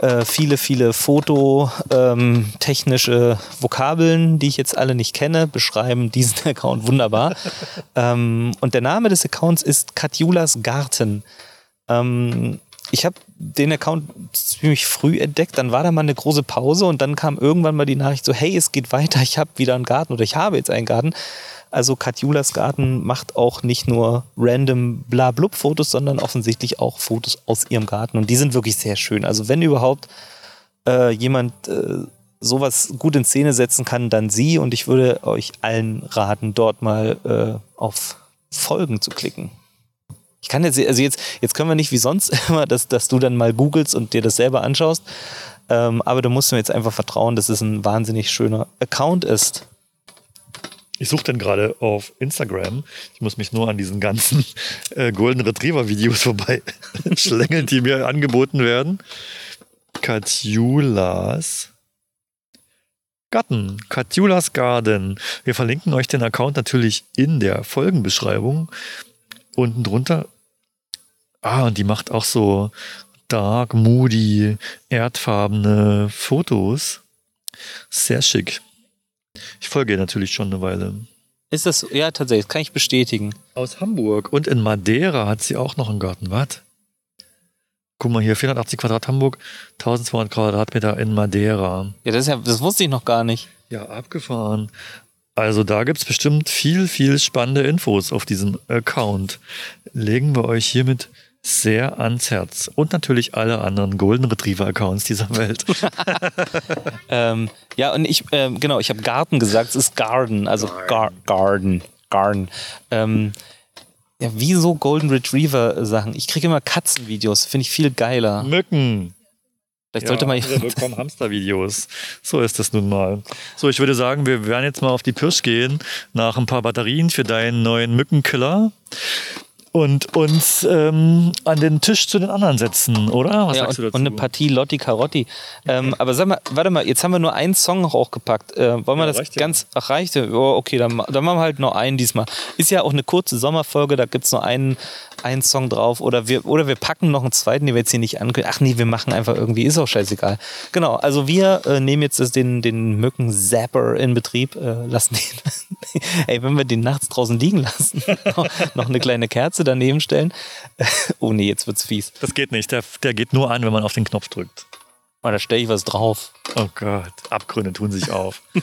Äh, viele, viele fototechnische Vokabeln, die ich jetzt alle nicht kenne, beschreiben diesen Account wunderbar. ähm, und der Name des Accounts ist Katjulas Garten. Ähm, ich habe den Account ziemlich früh entdeckt, dann war da mal eine große Pause und dann kam irgendwann mal die Nachricht so, hey, es geht weiter, ich habe wieder einen Garten oder ich habe jetzt einen Garten. Also Katjulas Garten macht auch nicht nur random Blablub-Fotos, sondern offensichtlich auch Fotos aus ihrem Garten und die sind wirklich sehr schön. Also wenn überhaupt äh, jemand äh, sowas gut in Szene setzen kann, dann sie und ich würde euch allen raten, dort mal äh, auf Folgen zu klicken. Ich kann jetzt, also jetzt, jetzt können wir nicht wie sonst immer, dass, dass du dann mal googelst und dir das selber anschaust. Ähm, aber du musst mir jetzt einfach vertrauen, dass es ein wahnsinnig schöner Account ist. Ich suche den gerade auf Instagram. Ich muss mich nur an diesen ganzen äh, Golden Retriever Videos vorbei schlängeln, die mir angeboten werden. Katjulas Garten. Katjulas Garden. Wir verlinken euch den Account natürlich in der Folgenbeschreibung. Unten drunter. Ah, und die macht auch so dark, moody, erdfarbene Fotos. Sehr schick. Ich folge ihr natürlich schon eine Weile. Ist das, ja, tatsächlich, das kann ich bestätigen. Aus Hamburg. Und in Madeira hat sie auch noch einen Garten. Was? Guck mal hier, 480 Quadrat Hamburg, 1200 Quadratmeter in Madeira. Ja, das, ja, das wusste ich noch gar nicht. Ja, abgefahren. Also da gibt's bestimmt viel, viel spannende Infos auf diesem Account. Legen wir euch hiermit sehr ans Herz. Und natürlich alle anderen Golden Retriever Accounts dieser Welt. Ähm, ja, und ich, ähm, genau, ich habe Garten gesagt, es ist Garden, also Gar Garden, Garden. Ähm, ja, wieso Golden Retriever Sachen? Ich kriege immer Katzenvideos, finde ich viel geiler. Mücken. Vielleicht sollte man andere bekommen Hamstervideos. So ist das nun mal. So, ich würde sagen, wir werden jetzt mal auf die Pirsch gehen nach ein paar Batterien für deinen neuen Mückenkiller und uns ähm, an den Tisch zu den anderen setzen, oder? Was ja, sagst und, du dazu? und eine Partie Lotti Carotti. Ähm, aber sag mal, warte mal, jetzt haben wir nur einen Song noch hochgepackt. Äh, wollen wir Ja, das reicht ja. ganz. Ach, reicht. Oh, okay, dann, dann machen wir halt noch einen diesmal. Ist ja auch eine kurze Sommerfolge, da gibt es nur einen, einen Song drauf. Oder wir, oder wir packen noch einen zweiten, den wir jetzt hier nicht ankündigen. Ach nee, wir machen einfach irgendwie, ist auch scheißegal. Genau, also wir äh, nehmen jetzt den, den Mücken-Zapper in Betrieb, äh, lassen den. Ey, wenn wir den nachts draußen liegen lassen, noch, noch eine kleine Kerze daneben stellen. oh nee, jetzt wird's fies. das geht nicht. Der, der geht nur an, wenn man auf den Knopf drückt. Oh, da stelle ich was drauf. Oh Gott, Abgründe tun sich auf.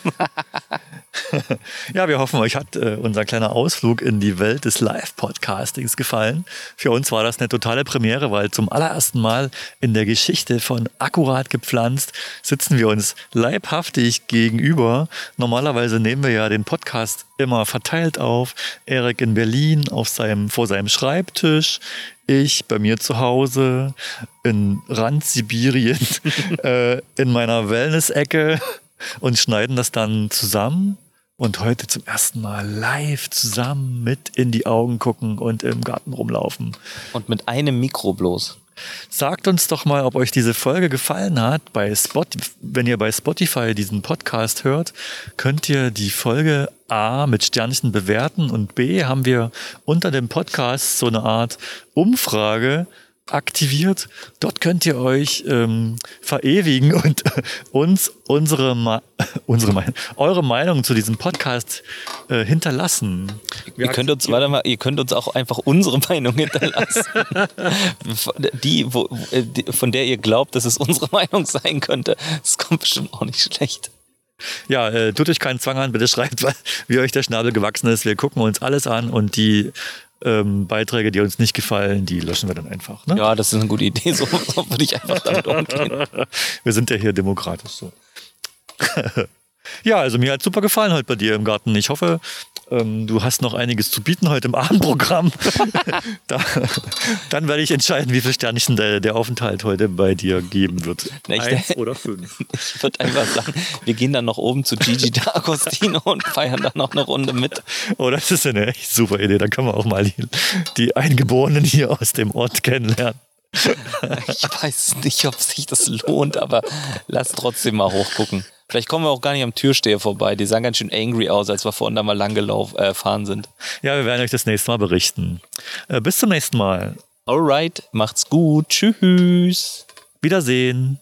ja, wir hoffen, euch hat äh, unser kleiner Ausflug in die Welt des Live-Podcastings gefallen. Für uns war das eine totale Premiere, weil zum allerersten Mal in der Geschichte von Akkurat gepflanzt sitzen wir uns leibhaftig gegenüber. Normalerweise nehmen wir ja den Podcast immer verteilt auf. Erik in Berlin auf seinem, vor seinem Schreibtisch ich bei mir zu Hause in Randsibirien äh, in meiner Wellness-Ecke und schneiden das dann zusammen und heute zum ersten Mal live zusammen mit in die Augen gucken und im Garten rumlaufen. Und mit einem Mikro bloß. Sagt uns doch mal, ob euch diese Folge gefallen hat. Bei Spot, wenn ihr bei Spotify diesen Podcast hört, könnt ihr die Folge A mit Sternchen bewerten und B haben wir unter dem Podcast so eine Art Umfrage aktiviert. Dort könnt ihr euch ähm, verewigen und uns unsere, unsere Meinung, eure Meinung zu diesem Podcast äh, hinterlassen. ihr könnt uns, warte mal, ihr könnt uns auch einfach unsere Meinung hinterlassen. die, wo, die, von der ihr glaubt, dass es unsere Meinung sein könnte. Das kommt bestimmt auch nicht schlecht. Ja, äh, tut euch keinen Zwang an, bitte schreibt, wie euch der Schnabel gewachsen ist. Wir gucken uns alles an und die ähm, Beiträge, die uns nicht gefallen, die löschen wir dann einfach. Ne? Ja, das ist eine gute Idee. So, so würde ich einfach damit umgehen. Wir sind ja hier demokratisch so. ja, also mir hat super gefallen heute bei dir im Garten. Ich hoffe, ähm, du hast noch einiges zu bieten heute im Abendprogramm. da, dann werde ich entscheiden, wie viele Sternchen der, der Aufenthalt heute bei dir geben wird. Na, Eins oder fünf. Ich würde einfach sagen, wir gehen dann noch oben zu Gigi D'Agostino und feiern dann noch eine Runde mit. Oh, das ist eine echt super Idee. Dann können wir auch mal die, die Eingeborenen hier aus dem Ort kennenlernen. Ich weiß nicht, ob sich das lohnt, aber lass trotzdem mal hochgucken. Vielleicht kommen wir auch gar nicht am Türsteher vorbei. Die sahen ganz schön angry aus, als wir vorhin da mal lang gefahren äh, sind. Ja, wir werden euch das nächste Mal berichten. Äh, bis zum nächsten Mal. Alright, macht's gut. Tschüss. Wiedersehen.